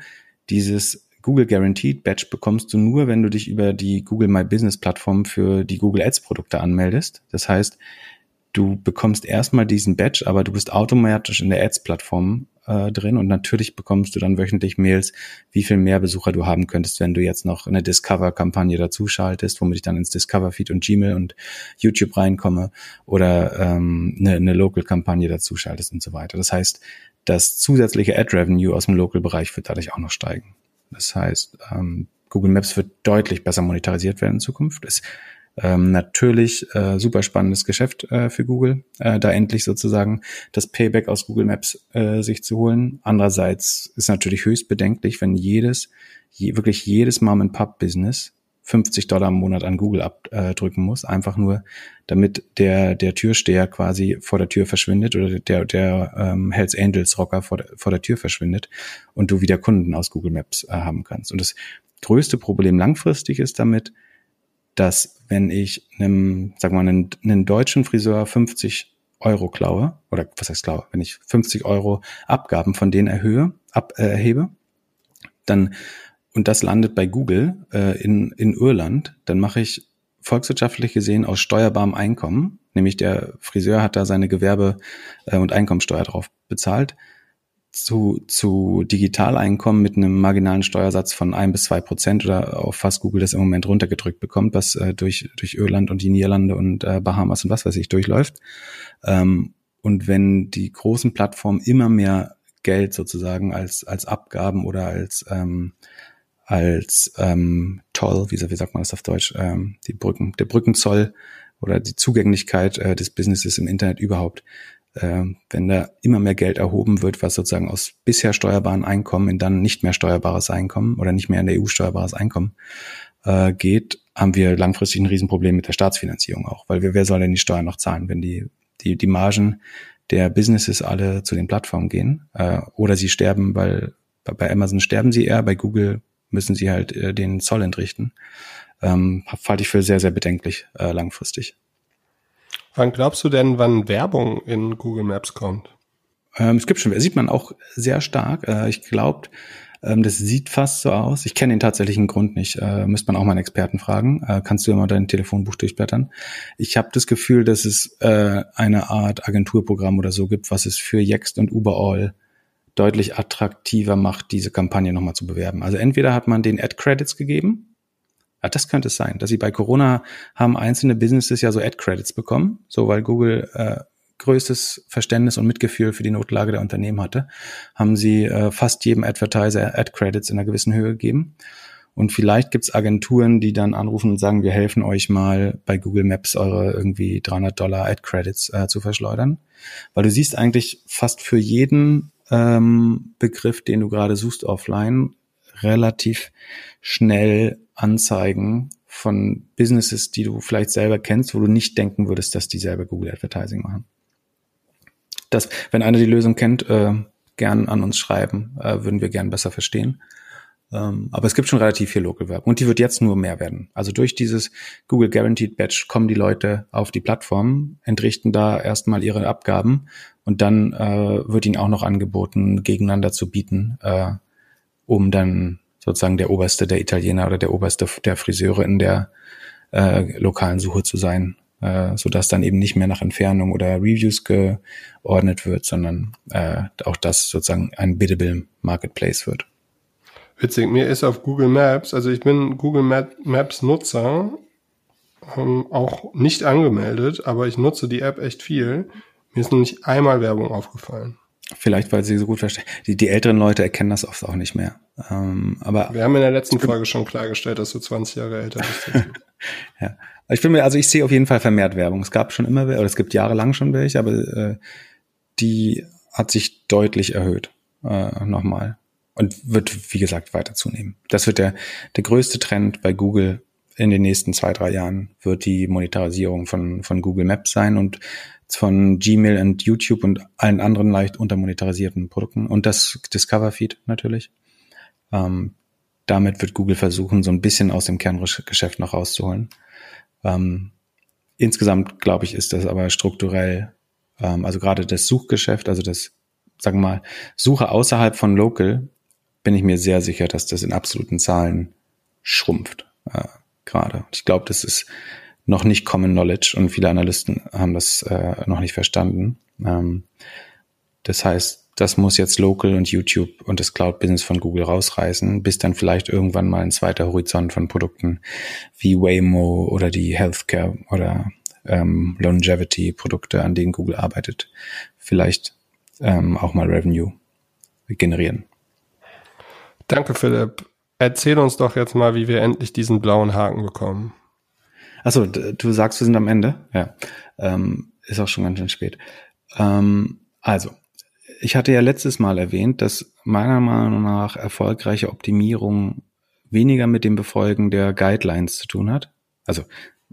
Speaker 3: dieses Google Guaranteed Badge bekommst du nur, wenn du dich über die Google My Business Plattform für die Google Ads Produkte anmeldest. Das heißt, du bekommst erstmal diesen Badge, aber du bist automatisch in der Ads-Plattform äh, drin und natürlich bekommst du dann wöchentlich Mails, wie viel mehr Besucher du haben könntest, wenn du jetzt noch eine Discover-Kampagne dazu schaltest, womit ich dann ins Discover-Feed und Gmail und YouTube reinkomme oder ähm, eine, eine Local-Kampagne dazu schaltest und so weiter. Das heißt, das zusätzliche Ad-Revenue aus dem Local-Bereich wird dadurch auch noch steigen. Das heißt, ähm, Google Maps wird deutlich besser monetarisiert werden in Zukunft. Es ähm, natürlich äh, super spannendes Geschäft äh, für Google, äh, da endlich sozusagen das Payback aus Google Maps äh, sich zu holen. Andererseits ist natürlich höchst bedenklich, wenn jedes, je, wirklich jedes Mom-and-Pub-Business 50 Dollar im Monat an Google abdrücken muss, einfach nur, damit der der Türsteher quasi vor der Tür verschwindet oder der der ähm, Hells Angels Rocker vor der, vor der Tür verschwindet und du wieder Kunden aus Google Maps äh, haben kannst. Und das größte Problem langfristig ist damit, dass wenn ich einem, sag mal, einen, einen deutschen Friseur 50 Euro klaue, oder was heißt klaue, wenn ich 50 Euro Abgaben von denen erhöhe, ab, äh, erhebe, dann, und das landet bei Google äh, in, in Irland, dann mache ich volkswirtschaftlich gesehen aus steuerbarem Einkommen, nämlich der Friseur hat da seine Gewerbe- äh, und Einkommensteuer drauf bezahlt, zu, zu Digitaleinkommen mit einem marginalen Steuersatz von ein bis zwei Prozent oder auf fast Google das im Moment runtergedrückt bekommt, was äh, durch, durch Irland und die Niederlande und äh, Bahamas und was weiß ich durchläuft. Ähm, und wenn die großen Plattformen immer mehr Geld sozusagen als, als Abgaben oder als, ähm, als ähm, Toll, wie, wie sagt man das auf Deutsch, ähm, die Brücken, der Brückenzoll oder die Zugänglichkeit äh, des Businesses im Internet überhaupt wenn da immer mehr Geld erhoben wird, was sozusagen aus bisher steuerbaren Einkommen in dann nicht mehr steuerbares Einkommen oder nicht mehr in der EU steuerbares Einkommen äh, geht, haben wir langfristig ein Riesenproblem mit der Staatsfinanzierung auch, weil wer soll denn die Steuern noch zahlen, wenn die, die, die Margen der Businesses alle zu den Plattformen gehen äh, oder sie sterben, weil bei Amazon sterben sie eher, bei Google müssen sie halt äh, den Zoll entrichten. Ähm, halte ich für sehr, sehr bedenklich äh, langfristig.
Speaker 2: Wann glaubst du denn, wann Werbung in Google Maps kommt?
Speaker 3: Ähm, es gibt schon, sieht man auch sehr stark. Äh, ich glaube, ähm, das sieht fast so aus. Ich kenne den tatsächlichen Grund nicht. Äh, müsste man auch mal einen Experten fragen. Äh, kannst du immer dein Telefonbuch durchblättern? Ich habe das Gefühl, dass es äh, eine Art Agenturprogramm oder so gibt, was es für Yext und Uberall deutlich attraktiver macht, diese Kampagne nochmal zu bewerben. Also entweder hat man den Ad-Credits gegeben, ja, das könnte es sein, dass sie bei Corona haben einzelne Businesses ja so Ad-Credits bekommen, so weil Google äh, größtes Verständnis und Mitgefühl für die Notlage der Unternehmen hatte, haben sie äh, fast jedem Advertiser Ad-Credits in einer gewissen Höhe gegeben. Und vielleicht gibt's Agenturen, die dann anrufen und sagen, wir helfen euch mal bei Google Maps eure irgendwie 300 Dollar Ad-Credits äh, zu verschleudern. Weil du siehst eigentlich fast für jeden ähm, Begriff, den du gerade suchst offline, relativ schnell Anzeigen von Businesses, die du vielleicht selber kennst, wo du nicht denken würdest, dass die selber Google Advertising machen. Das, wenn einer die Lösung kennt, äh, gern an uns schreiben, äh, würden wir gern besser verstehen. Ähm, aber es gibt schon relativ viel Local-Werbung und die wird jetzt nur mehr werden. Also durch dieses Google Guaranteed Badge kommen die Leute auf die Plattform, entrichten da erstmal ihre Abgaben und dann äh, wird ihnen auch noch angeboten, gegeneinander zu bieten, äh, um dann sozusagen der Oberste der Italiener oder der Oberste der Friseure in der äh, lokalen Suche zu sein, äh, so dass dann eben nicht mehr nach Entfernung oder Reviews geordnet wird, sondern äh, auch das sozusagen ein biddable Marketplace wird.
Speaker 2: Witzig, mir ist auf Google Maps, also ich bin Google Maps Nutzer, ähm, auch nicht angemeldet, aber ich nutze die App echt viel. Mir ist noch nicht einmal Werbung aufgefallen.
Speaker 3: Vielleicht, weil sie so gut verstehen. Die, die älteren Leute erkennen das oft auch nicht mehr. Ähm, aber
Speaker 2: Wir haben in der letzten Folge schon klargestellt, dass du 20 Jahre älter bist.
Speaker 3: ja. Ich bin mir, also ich sehe auf jeden Fall vermehrt Werbung. Es gab schon immer, oder es gibt jahrelang schon welche, aber äh, die hat sich deutlich erhöht. Äh, nochmal und wird, wie gesagt, weiter zunehmen. Das wird der, der größte Trend bei Google in den nächsten zwei, drei Jahren, wird die Monetarisierung von, von Google Maps sein und von Gmail und YouTube und allen anderen leicht untermonetarisierten Produkten und das Discover Feed natürlich. Ähm, damit wird Google versuchen, so ein bisschen aus dem Kerngeschäft noch rauszuholen. Ähm, insgesamt, glaube ich, ist das aber strukturell, ähm, also gerade das Suchgeschäft, also das, sagen wir mal, Suche außerhalb von Local bin ich mir sehr sicher, dass das in absoluten Zahlen schrumpft äh, gerade. Ich glaube, das ist noch nicht Common Knowledge und viele Analysten haben das äh, noch nicht verstanden. Ähm, das heißt, das muss jetzt Local und YouTube und das Cloud-Business von Google rausreißen, bis dann vielleicht irgendwann mal ein zweiter Horizont von Produkten wie Waymo oder die Healthcare oder ähm, Longevity-Produkte, an denen Google arbeitet, vielleicht ähm, auch mal Revenue generieren.
Speaker 2: Danke, Philipp. Erzähl uns doch jetzt mal, wie wir endlich diesen blauen Haken bekommen.
Speaker 3: Achso, du sagst, wir sind am Ende. Ja, ähm, ist auch schon ganz schön spät. Ähm, also, ich hatte ja letztes Mal erwähnt, dass meiner Meinung nach erfolgreiche Optimierung weniger mit dem Befolgen der Guidelines zu tun hat. Also,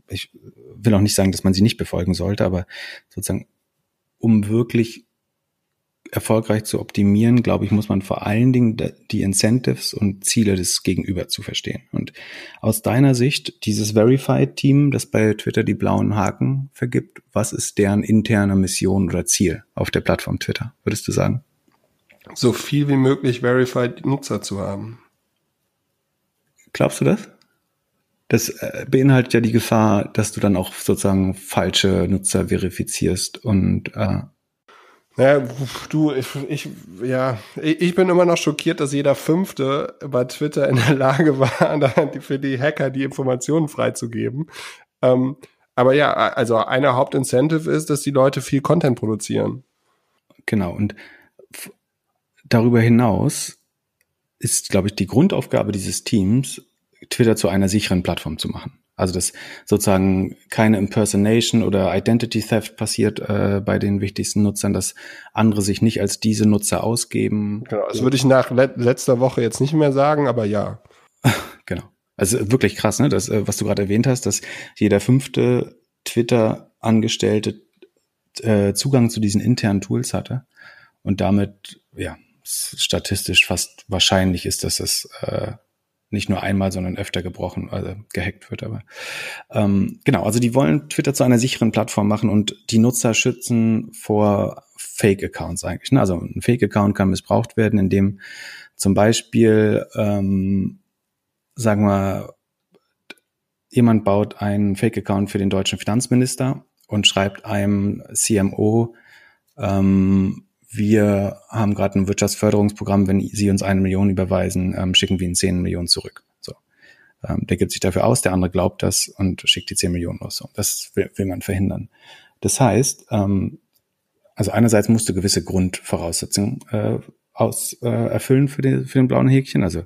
Speaker 3: ich will auch nicht sagen, dass man sie nicht befolgen sollte, aber sozusagen, um wirklich erfolgreich zu optimieren, glaube ich, muss man vor allen Dingen die Incentives und Ziele des Gegenüber zu verstehen. Und aus deiner Sicht, dieses Verified-Team, das bei Twitter die blauen Haken vergibt, was ist deren interne Mission oder Ziel auf der Plattform Twitter, würdest du sagen?
Speaker 2: So viel wie möglich Verified Nutzer zu haben.
Speaker 3: Glaubst du das? Das äh, beinhaltet ja die Gefahr, dass du dann auch sozusagen falsche Nutzer verifizierst und äh,
Speaker 2: naja, du, ich, ich, ja, ich bin immer noch schockiert, dass jeder Fünfte bei Twitter in der Lage war, für die Hacker die Informationen freizugeben. Ähm, aber ja, also eine Hauptincentive ist, dass die Leute viel Content produzieren.
Speaker 3: Genau. Und darüber hinaus ist, glaube ich, die Grundaufgabe dieses Teams, Twitter zu einer sicheren Plattform zu machen. Also dass sozusagen keine Impersonation oder Identity Theft passiert äh, bei den wichtigsten Nutzern, dass andere sich nicht als diese Nutzer ausgeben.
Speaker 2: Genau, das würde ich nach le letzter Woche jetzt nicht mehr sagen, aber ja.
Speaker 3: genau. Also wirklich krass, ne? Das, äh, was du gerade erwähnt hast, dass jeder fünfte Twitter-Angestellte äh, Zugang zu diesen internen Tools hatte und damit ja statistisch fast wahrscheinlich ist, dass es äh, nicht nur einmal, sondern öfter gebrochen, also gehackt wird. Aber ähm, genau, also die wollen Twitter zu einer sicheren Plattform machen und die Nutzer schützen vor Fake-Accounts eigentlich. Ne? Also ein Fake-Account kann missbraucht werden, indem zum Beispiel, ähm, sagen wir, jemand baut einen Fake-Account für den deutschen Finanzminister und schreibt einem CMO, ähm, wir haben gerade ein Wirtschaftsförderungsprogramm, wenn Sie uns eine Million überweisen, ähm, schicken wir Ihnen zehn Millionen zurück. So. Ähm, der gibt sich dafür aus, der andere glaubt das und schickt die zehn Millionen los. So. Das will, will man verhindern. Das heißt, ähm, also einerseits musst du gewisse Grundvoraussetzungen äh, aus, äh, erfüllen für den, für den blauen Häkchen. Also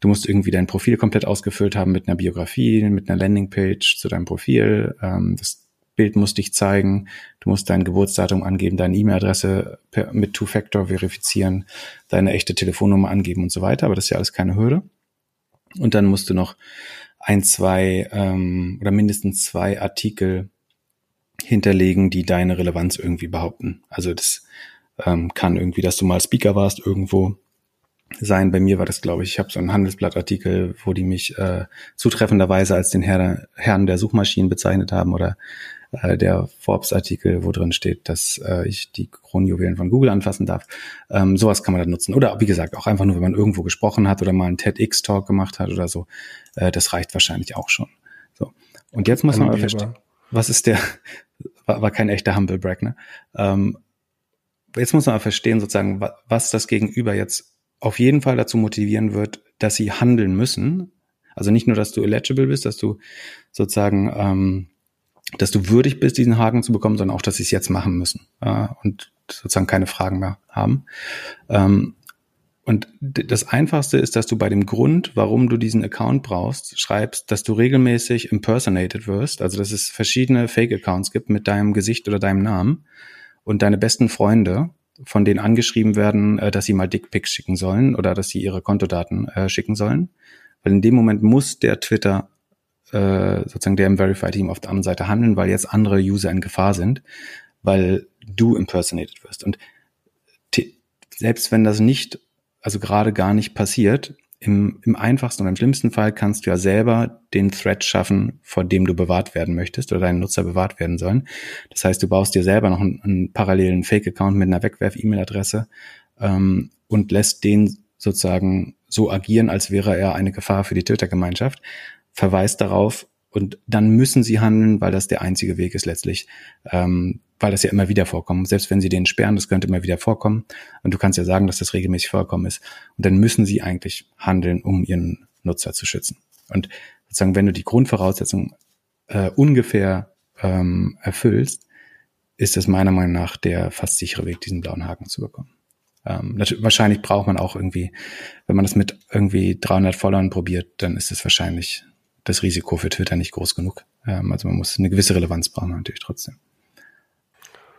Speaker 3: du musst irgendwie dein Profil komplett ausgefüllt haben mit einer Biografie, mit einer Landingpage zu deinem Profil. Ähm, das Bild muss dich zeigen, du musst dein Geburtsdatum angeben, deine E-Mail-Adresse mit Two-Factor verifizieren, deine echte Telefonnummer angeben und so weiter, aber das ist ja alles keine Hürde. Und dann musst du noch ein, zwei ähm, oder mindestens zwei Artikel hinterlegen, die deine Relevanz irgendwie behaupten. Also das ähm, kann irgendwie, dass du mal Speaker warst irgendwo sein. Bei mir war das, glaube ich, ich habe so einen Handelsblattartikel, wo die mich äh, zutreffenderweise als den Herr, Herrn der Suchmaschinen bezeichnet haben oder äh, der Forbes-Artikel, wo drin steht, dass äh, ich die Kronjuwelen von Google anfassen darf. Ähm, sowas kann man dann nutzen. Oder wie gesagt, auch einfach nur, wenn man irgendwo gesprochen hat oder mal einen TEDx-Talk gemacht hat oder so. Äh, das reicht wahrscheinlich auch schon. So. Und jetzt muss man aber verstehen, was ist der, war, war kein echter Humble Brag, ne? Ähm, jetzt muss man aber verstehen, sozusagen, was das Gegenüber jetzt auf jeden Fall dazu motivieren wird, dass sie handeln müssen. Also nicht nur, dass du eligible bist, dass du sozusagen, ähm, dass du würdig bist, diesen Haken zu bekommen, sondern auch, dass sie es jetzt machen müssen äh, und sozusagen keine Fragen mehr haben. Ähm, und das Einfachste ist, dass du bei dem Grund, warum du diesen Account brauchst, schreibst, dass du regelmäßig impersonated wirst, also dass es verschiedene Fake-Accounts gibt mit deinem Gesicht oder deinem Namen und deine besten Freunde von denen angeschrieben werden, äh, dass sie mal Dickpics schicken sollen oder dass sie ihre Kontodaten äh, schicken sollen. Weil in dem Moment muss der Twitter äh, sozusagen der im Verify-Team auf der anderen Seite handeln, weil jetzt andere User in Gefahr sind, weil du impersonated wirst. Und selbst wenn das nicht, also gerade gar nicht passiert, im, im einfachsten und im schlimmsten Fall kannst du ja selber den Thread schaffen, vor dem du bewahrt werden möchtest oder deine Nutzer bewahrt werden sollen. Das heißt, du baust dir selber noch einen, einen parallelen Fake-Account mit einer Wegwerf-E-Mail-Adresse ähm, und lässt den sozusagen so agieren, als wäre er eine Gefahr für die Twitter-Gemeinschaft, verweist darauf und dann müssen sie handeln, weil das der einzige Weg ist letztlich, ähm, weil das ja immer wieder vorkommt. Selbst wenn sie den sperren, das könnte immer wieder vorkommen. Und du kannst ja sagen, dass das regelmäßig vorkommen ist. Und dann müssen sie eigentlich handeln, um ihren Nutzer zu schützen. Und sozusagen, wenn du die Grundvoraussetzungen äh, ungefähr ähm, erfüllst, ist es meiner Meinung nach der fast sichere Weg, diesen blauen Haken zu bekommen. Ähm, wahrscheinlich braucht man auch irgendwie, wenn man das mit irgendwie 300 Followern probiert, dann ist es wahrscheinlich das Risiko für Twitter nicht groß genug. Ähm, also man muss eine gewisse Relevanz brauchen natürlich trotzdem.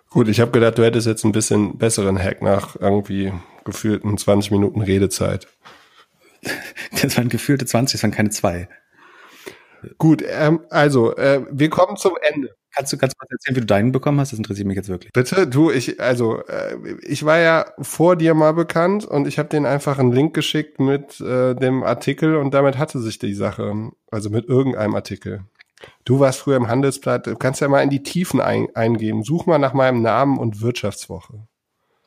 Speaker 2: Gut, ich habe gedacht, du hättest jetzt ein bisschen besseren Hack nach irgendwie gefühlten 20 Minuten Redezeit.
Speaker 3: Das waren gefühlte 20, das waren keine zwei.
Speaker 2: Gut, ähm, also, äh, wir kommen zum Ende.
Speaker 3: Kannst du ganz kurz erzählen, wie du deinen bekommen hast? Das interessiert mich jetzt wirklich.
Speaker 2: Bitte, du, ich, also, äh, ich war ja vor dir mal bekannt und ich habe den einfach einen Link geschickt mit äh, dem Artikel und damit hatte sich die Sache, also mit irgendeinem Artikel. Du warst früher im Handelsblatt, du kannst ja mal in die Tiefen ein, eingeben. Such mal nach meinem Namen und Wirtschaftswoche.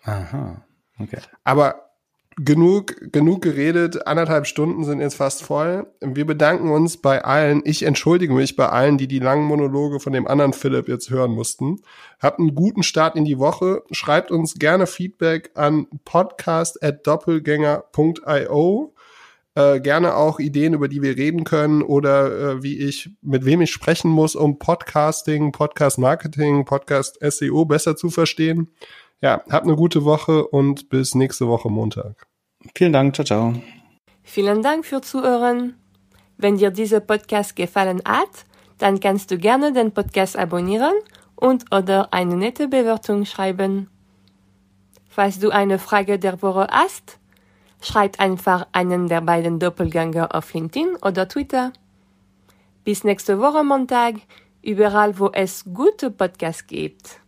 Speaker 3: Aha, okay.
Speaker 2: Aber genug, genug geredet. Anderthalb Stunden sind jetzt fast voll. Wir bedanken uns bei allen. Ich entschuldige mich bei allen, die die langen Monologe von dem anderen Philipp jetzt hören mussten. Habt einen guten Start in die Woche. Schreibt uns gerne Feedback an podcast@doppelgänger.io. Äh, gerne auch Ideen, über die wir reden können oder äh, wie ich, mit wem ich sprechen muss, um Podcasting, Podcast Marketing, Podcast SEO besser zu verstehen. Ja, habt eine gute Woche und bis nächste Woche Montag.
Speaker 3: Vielen Dank, ciao, ciao.
Speaker 1: Vielen Dank für Zuhören. Wenn dir dieser Podcast gefallen hat, dann kannst du gerne den Podcast abonnieren und oder eine nette Bewertung schreiben. Falls du eine Frage der Woche hast, schreib einfach einen der beiden Doppelgänger auf LinkedIn oder Twitter. Bis nächste Woche Montag, überall wo es gute Podcasts gibt.